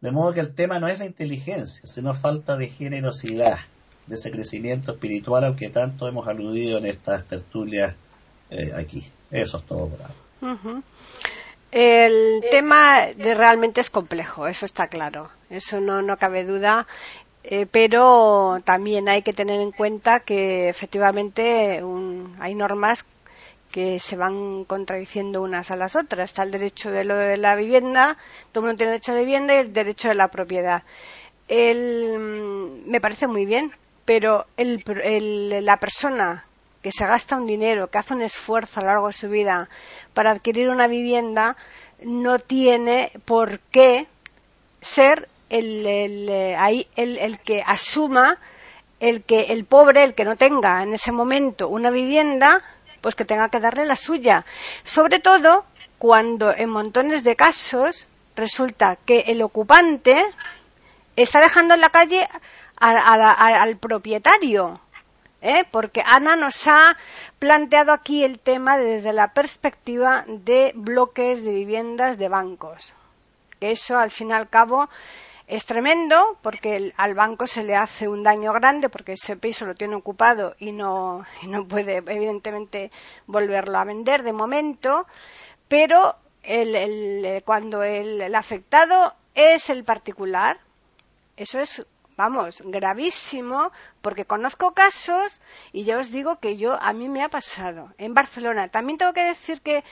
De modo que el tema no es la inteligencia, sino falta de generosidad, de ese crecimiento espiritual al que tanto hemos aludido en estas tertulias eh, aquí. Eso es todo. El tema de realmente es complejo, eso está claro, eso no, no cabe duda, eh, pero también hay que tener en cuenta que efectivamente hay normas que se van contradiciendo unas a las otras. Está el derecho de, lo de la vivienda, todo el mundo tiene derecho a la vivienda y el derecho de la propiedad. me parece muy bien, pero la persona que se gasta un dinero, que hace un esfuerzo a lo largo de su vida para adquirir una vivienda, no tiene por qué ser el, el, eh, el, el que asuma el que el pobre, el que no tenga en ese momento una vivienda, pues que tenga que darle la suya. Sobre todo cuando en montones de casos resulta que el ocupante está dejando en la calle al propietario. ¿eh? Porque Ana nos ha planteado aquí el tema desde la perspectiva de bloques de viviendas de bancos. Que eso, al fin y al cabo, es tremendo porque al banco se le hace un daño grande porque ese piso lo tiene ocupado y no, y no puede, evidentemente, volverlo a vender de momento. Pero el, cuando el afectado es el particular, eso es vamos, gravísimo, porque conozco casos y ya os digo que yo a mí me ha pasado en Barcelona. También tengo que decir que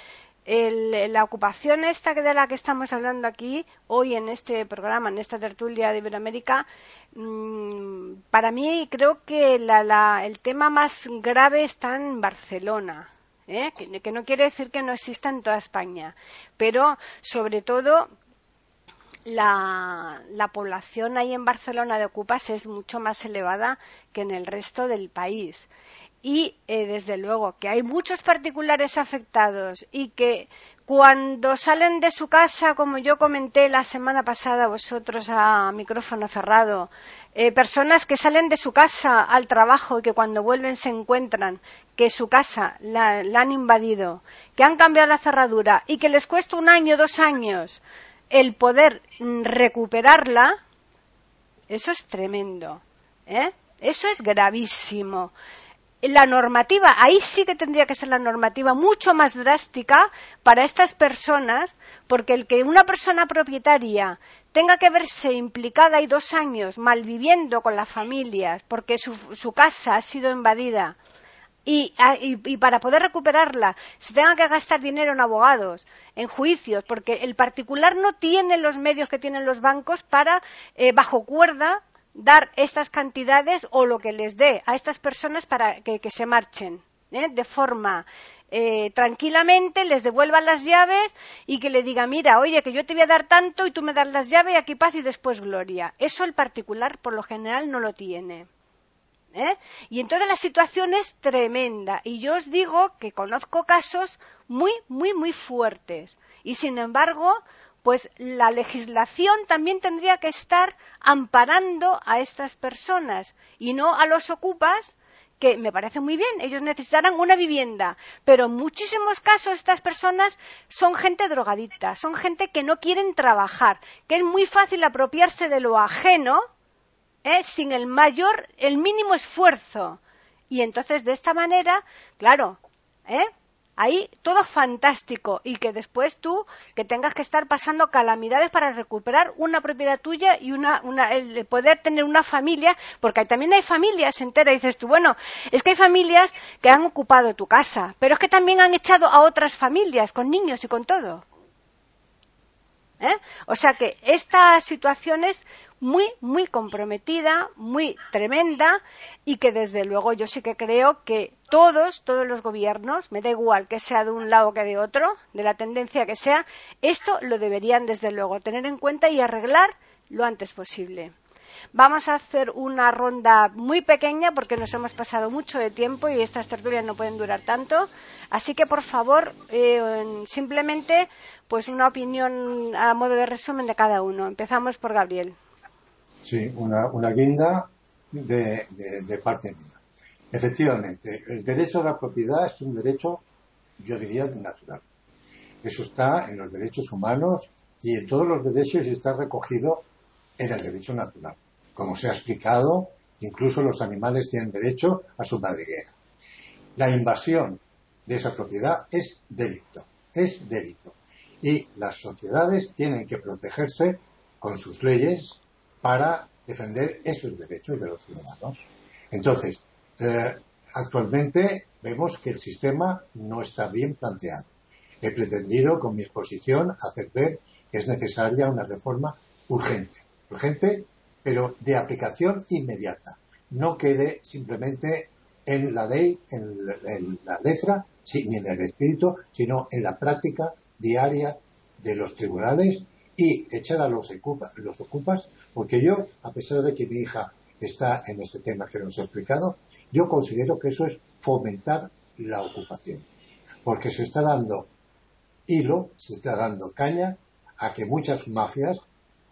la ocupación esta de la que estamos hablando aquí hoy en este programa, en esta tertulia de Iberoamérica, mm, para mí creo que el tema más grave está en Barcelona. ¿eh? Que, que no quiere decir que no exista en toda España, pero sobre todo la, población ahí en Barcelona de ocupas es mucho más elevada que en el resto del país. Y eh, desde luego que hay muchos particulares afectados y que cuando salen de su casa, como yo comenté la semana pasada vosotros a micrófono cerrado, eh, personas que salen de su casa al trabajo y que cuando vuelven se encuentran que su casa la, la han invadido, que han cambiado la cerradura y que les cuesta un año, dos años el poder recuperarla, eso es tremendo. ¿eh? Eso es gravísimo. La normativa, ahí sí que tendría que ser la normativa mucho más drástica para estas personas, porque el que una persona propietaria tenga que verse implicada y dos años malviviendo con las familias porque su, su casa ha sido invadida Ah, y, para poder recuperarla se tenga que gastar dinero en abogados, en juicios, porque el particular no tiene los medios que tienen los bancos para, eh, bajo cuerda, dar estas cantidades o lo que les dé a estas personas para que, se marchen ¿eh? de forma eh, tranquilamente, les devuelvan las llaves y que le diga, mira, oye, que yo te voy a dar tanto y tú me das las llaves y aquí paz y después gloria. Eso el particular por lo general no lo tiene. ¿eh? Y entonces la situación es tremenda. Y yo os digo que conozco casos muy, muy, muy fuertes. Y sin embargo, pues la legislación también tendría que estar amparando a estas personas y no a los ocupas que me parece muy bien, ellos necesitarán una vivienda, pero en muchísimos casos estas personas son gente drogadicta, son gente que no quieren trabajar, que es muy fácil apropiarse de lo ajeno ¿eh? sin el mayor, el mínimo esfuerzo. Y entonces de esta manera, claro, ¿eh? Ahí todo fantástico y que después tú que tengas que estar pasando calamidades para recuperar una propiedad tuya y una, una el poder tener una familia porque también hay familias enteras y dices tú bueno es que hay familias que han ocupado tu casa pero es que también han echado a otras familias con niños y con todo ¿Eh? o sea que esta situación es muy, muy comprometida, muy tremenda y que desde luego yo sí que creo que todos, todos los gobiernos, me da igual que sea de un lado que de otro, de la tendencia que sea, esto lo deberían desde luego tener en cuenta y arreglar lo antes posible. Vamos a hacer una ronda muy pequeña porque nos hemos pasado mucho de tiempo y estas tertulias no pueden durar tanto. Así que, por favor, eh, simplemente, pues una opinión a modo de resumen de cada uno. Empezamos por Gabriel. Sí, una, una guinda de, de, parte mía. Efectivamente, el derecho a la propiedad es un derecho, yo diría, natural. Eso está en los derechos humanos y en todos los derechos está recogido en el derecho natural. Como se ha explicado, incluso los animales tienen derecho a su madriguera. La invasión de esa propiedad es delito, es delito. Y las sociedades tienen que protegerse con sus leyes para defender esos derechos de los ciudadanos. Entonces, eh, actualmente vemos que el sistema no está bien planteado. He pretendido con mi exposición hacer ver que es necesaria una reforma urgente, urgente, pero de aplicación inmediata. No quede simplemente en la ley, en, la letra, ni en el espíritu, sino en la práctica diaria de los tribunales y echar a los, los ocupas, porque yo, a pesar de que mi hija está en este tema que nos he explicado, yo considero que eso es fomentar la ocupación, porque se está dando hilo, se está dando caña a que muchas mafias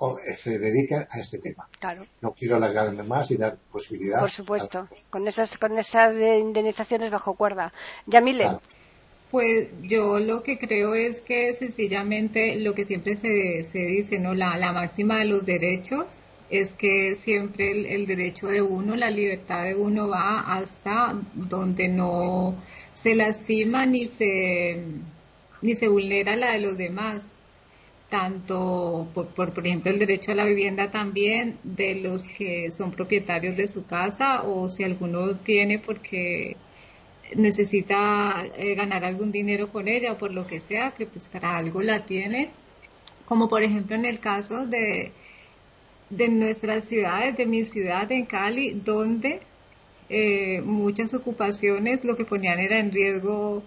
eh, se dediquen a este tema. Claro. No quiero alargarme más y dar posibilidad. Por supuesto, con esas, con esas indemnizaciones bajo cuerda. Yamile. Claro. Pues yo lo que creo es que sencillamente lo que siempre se, se dice, ¿no? La, la máxima de los derechos es que siempre el, el derecho de uno, la libertad de uno va hasta donde no se lastima ni se, ni se vulnera la de los demás tanto por, por, por, ejemplo, el derecho a la vivienda también de los que son propietarios de su casa o si alguno tiene porque necesita eh, ganar algún dinero con ella o por lo que sea, que pues para algo la tiene, como por ejemplo en el caso de, de nuestras ciudades, de mi ciudad en Cali, donde eh, muchas ocupaciones lo que ponían era en riesgo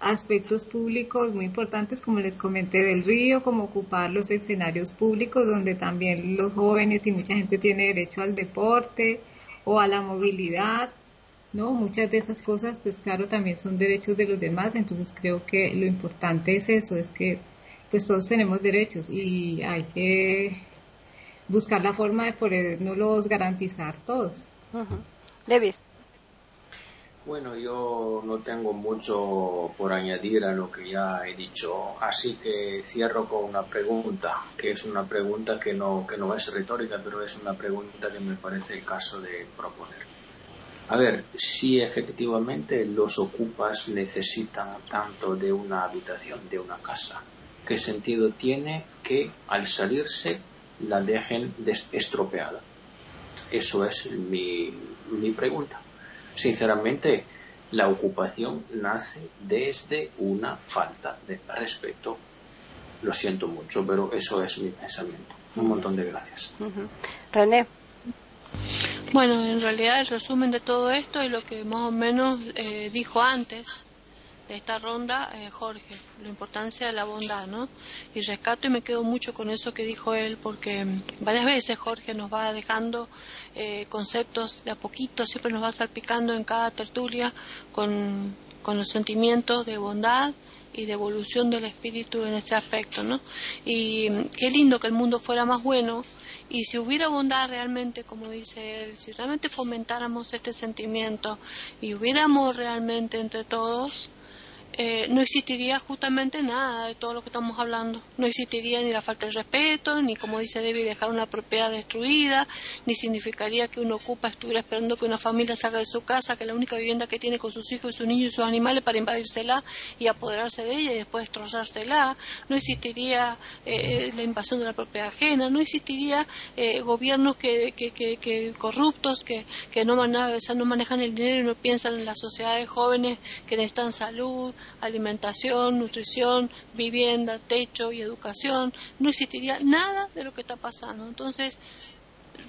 aspectos públicos muy importantes, como les comenté, del río, como ocupar los escenarios públicos, donde también los jóvenes y mucha gente tiene derecho al deporte o a la movilidad, ¿no? Muchas de esas cosas, pues claro, también son derechos de los demás, entonces creo que lo importante es eso, es que pues todos tenemos derechos y hay que buscar la forma de podernos garantizar todos. Uh -huh. David. Bueno, yo no tengo mucho por añadir a lo que ya he dicho, así que cierro con una pregunta, que es una pregunta que no, que no es retórica, pero es una pregunta que me parece el caso de proponer. A ver, si efectivamente los ocupas necesitan tanto de una habitación, de una casa, ¿qué sentido tiene que al salirse la dejen estropeada? Eso es mi, mi pregunta. Sinceramente, la ocupación nace desde una falta de respeto. Lo siento mucho, pero eso es mi pensamiento. Un montón de gracias. René. Bueno, en realidad el resumen de todo esto es lo que más o menos eh, dijo antes de esta ronda eh, Jorge, la importancia de la bondad, ¿no? Y rescato y me quedo mucho con eso que dijo él, porque varias veces Jorge nos va dejando eh, conceptos de a poquito, siempre nos va salpicando en cada tertulia con, con los sentimientos de bondad y de evolución del espíritu en ese aspecto, ¿no? Y qué lindo que el mundo fuera más bueno y si hubiera bondad realmente, como dice él, si realmente fomentáramos este sentimiento y hubiéramos realmente entre todos, eh, no existiría justamente nada de todo lo que estamos hablando. No existiría ni la falta de respeto, ni como dice David, dejar una propiedad destruida, ni significaría que uno ocupa estuviera esperando que una familia salga de su casa, que la única vivienda que tiene con sus hijos sus niños y sus animales para invadírsela y apoderarse de ella y después destrozársela. No existiría eh, la invasión de la propiedad ajena, no existiría eh, gobiernos que, que, que, que, corruptos que, que no, manejan, no manejan el dinero y no piensan en las sociedades jóvenes que necesitan salud, alimentación, nutrición, vivienda, techo y educación, no existiría nada de lo que está pasando. Entonces,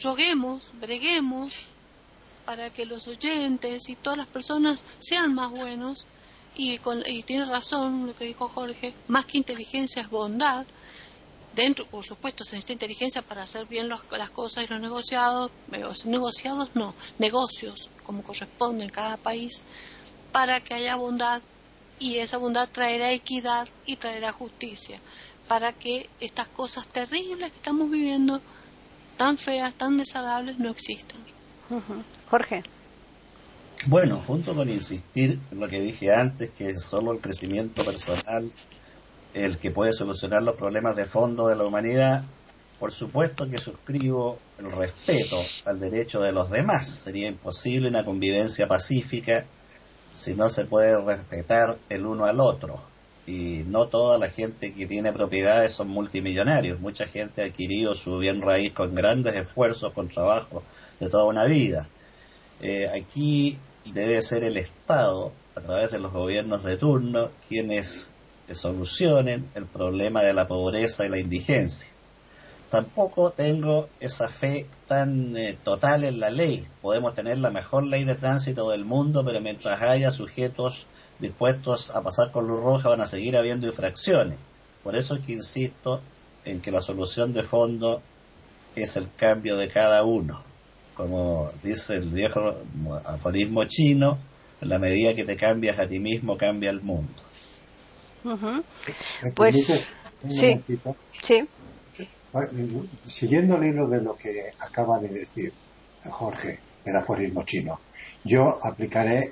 roguemos, breguemos para que los oyentes y todas las personas sean más buenos y, con, y tiene razón lo que dijo Jorge, más que inteligencia es bondad. Dentro, por supuesto, se necesita inteligencia para hacer bien las cosas y los negociados, los negociados no, negocios como corresponde en cada país, para que haya bondad y esa bondad traerá equidad y traerá justicia para que estas cosas terribles que estamos viviendo, tan feas, tan desagradables, no existan. Uh -huh. Jorge. Bueno, junto con insistir en lo que dije antes, que es solo el crecimiento personal el que puede solucionar los problemas de fondo de la humanidad, por supuesto que suscribo el respeto al derecho de los demás. Sería imposible una convivencia pacífica si no se puede respetar el uno al otro. Y no toda la gente que tiene propiedades son multimillonarios. Mucha gente ha adquirido su bien raíz con grandes esfuerzos, con trabajo de toda una vida. Eh, aquí debe ser el Estado, a través de los gobiernos de turno, quienes solucionen el problema de la pobreza y la indigencia. Tampoco tengo esa fe tan eh, total en la ley. Podemos tener la mejor ley de tránsito del mundo, pero mientras haya sujetos dispuestos a pasar con luz roja van a seguir habiendo infracciones. Por eso es que insisto en que la solución de fondo es el cambio de cada uno. Como dice el viejo aforismo chino, en la medida que te cambias a ti mismo, cambia el mundo. Uh -huh. ¿Me Pues, Sí. Sí. Siguiendo el hilo de lo que acaba de decir Jorge, del aforismo chino, yo aplicaré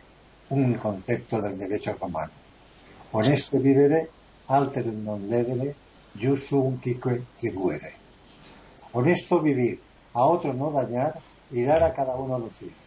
un concepto del derecho romano. Honesto vivere, alterum non ledere, jus sum quique tribuere. Honesto vivir, a otro no dañar y dar a cada uno lo suyo.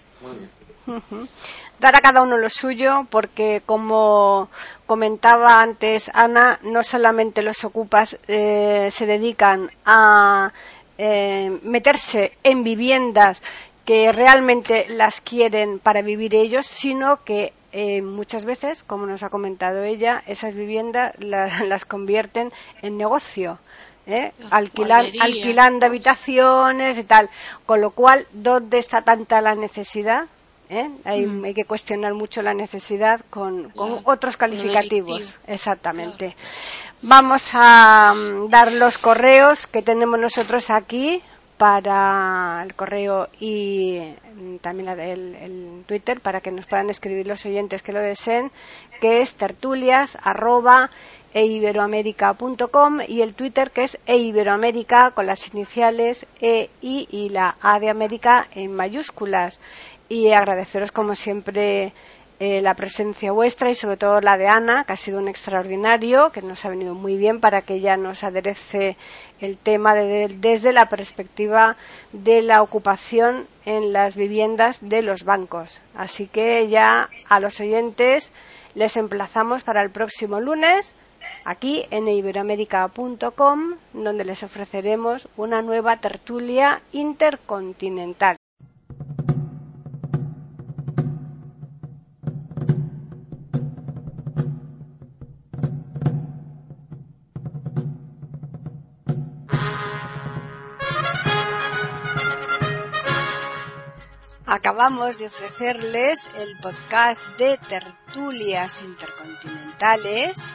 Dar a cada uno lo suyo, porque como comentaba antes Ana, no solamente los ocupas eh, se dedican a eh, meterse en viviendas que realmente las quieren para vivir ellos, sino que eh, muchas veces, como nos ha comentado ella, esas viviendas la- [LAUGHS] las convierten en negocio. ¿Eh? Alquilan- alquilando habitaciones y tal. Con lo cual, ¿dónde está tanta la necesidad? ¿Eh? Hay, Mm. hay que cuestionar mucho la necesidad con, otros calificativos. Exactamente. Vamos a mm, dar los correos que tenemos nosotros aquí para el correo y mm, también el Twitter para que nos puedan escribir los oyentes que lo deseen, que es tertulias arroba eiberoamerica.com y el Twitter que es eiberoamerica con las iniciales E, I y la A de América en mayúsculas. Y agradeceros como siempre eh, la presencia vuestra y sobre todo la de Ana, que ha sido un extraordinario, que nos ha venido muy bien para que ella nos aderece el tema de- desde la perspectiva de la ocupación en las viviendas de los bancos. Así que ya a los oyentes les emplazamos para el próximo lunes aquí en iberoamérica.com, donde les ofreceremos una nueva tertulia intercontinental. Acabamos de ofrecerles el podcast de tertulias intercontinentales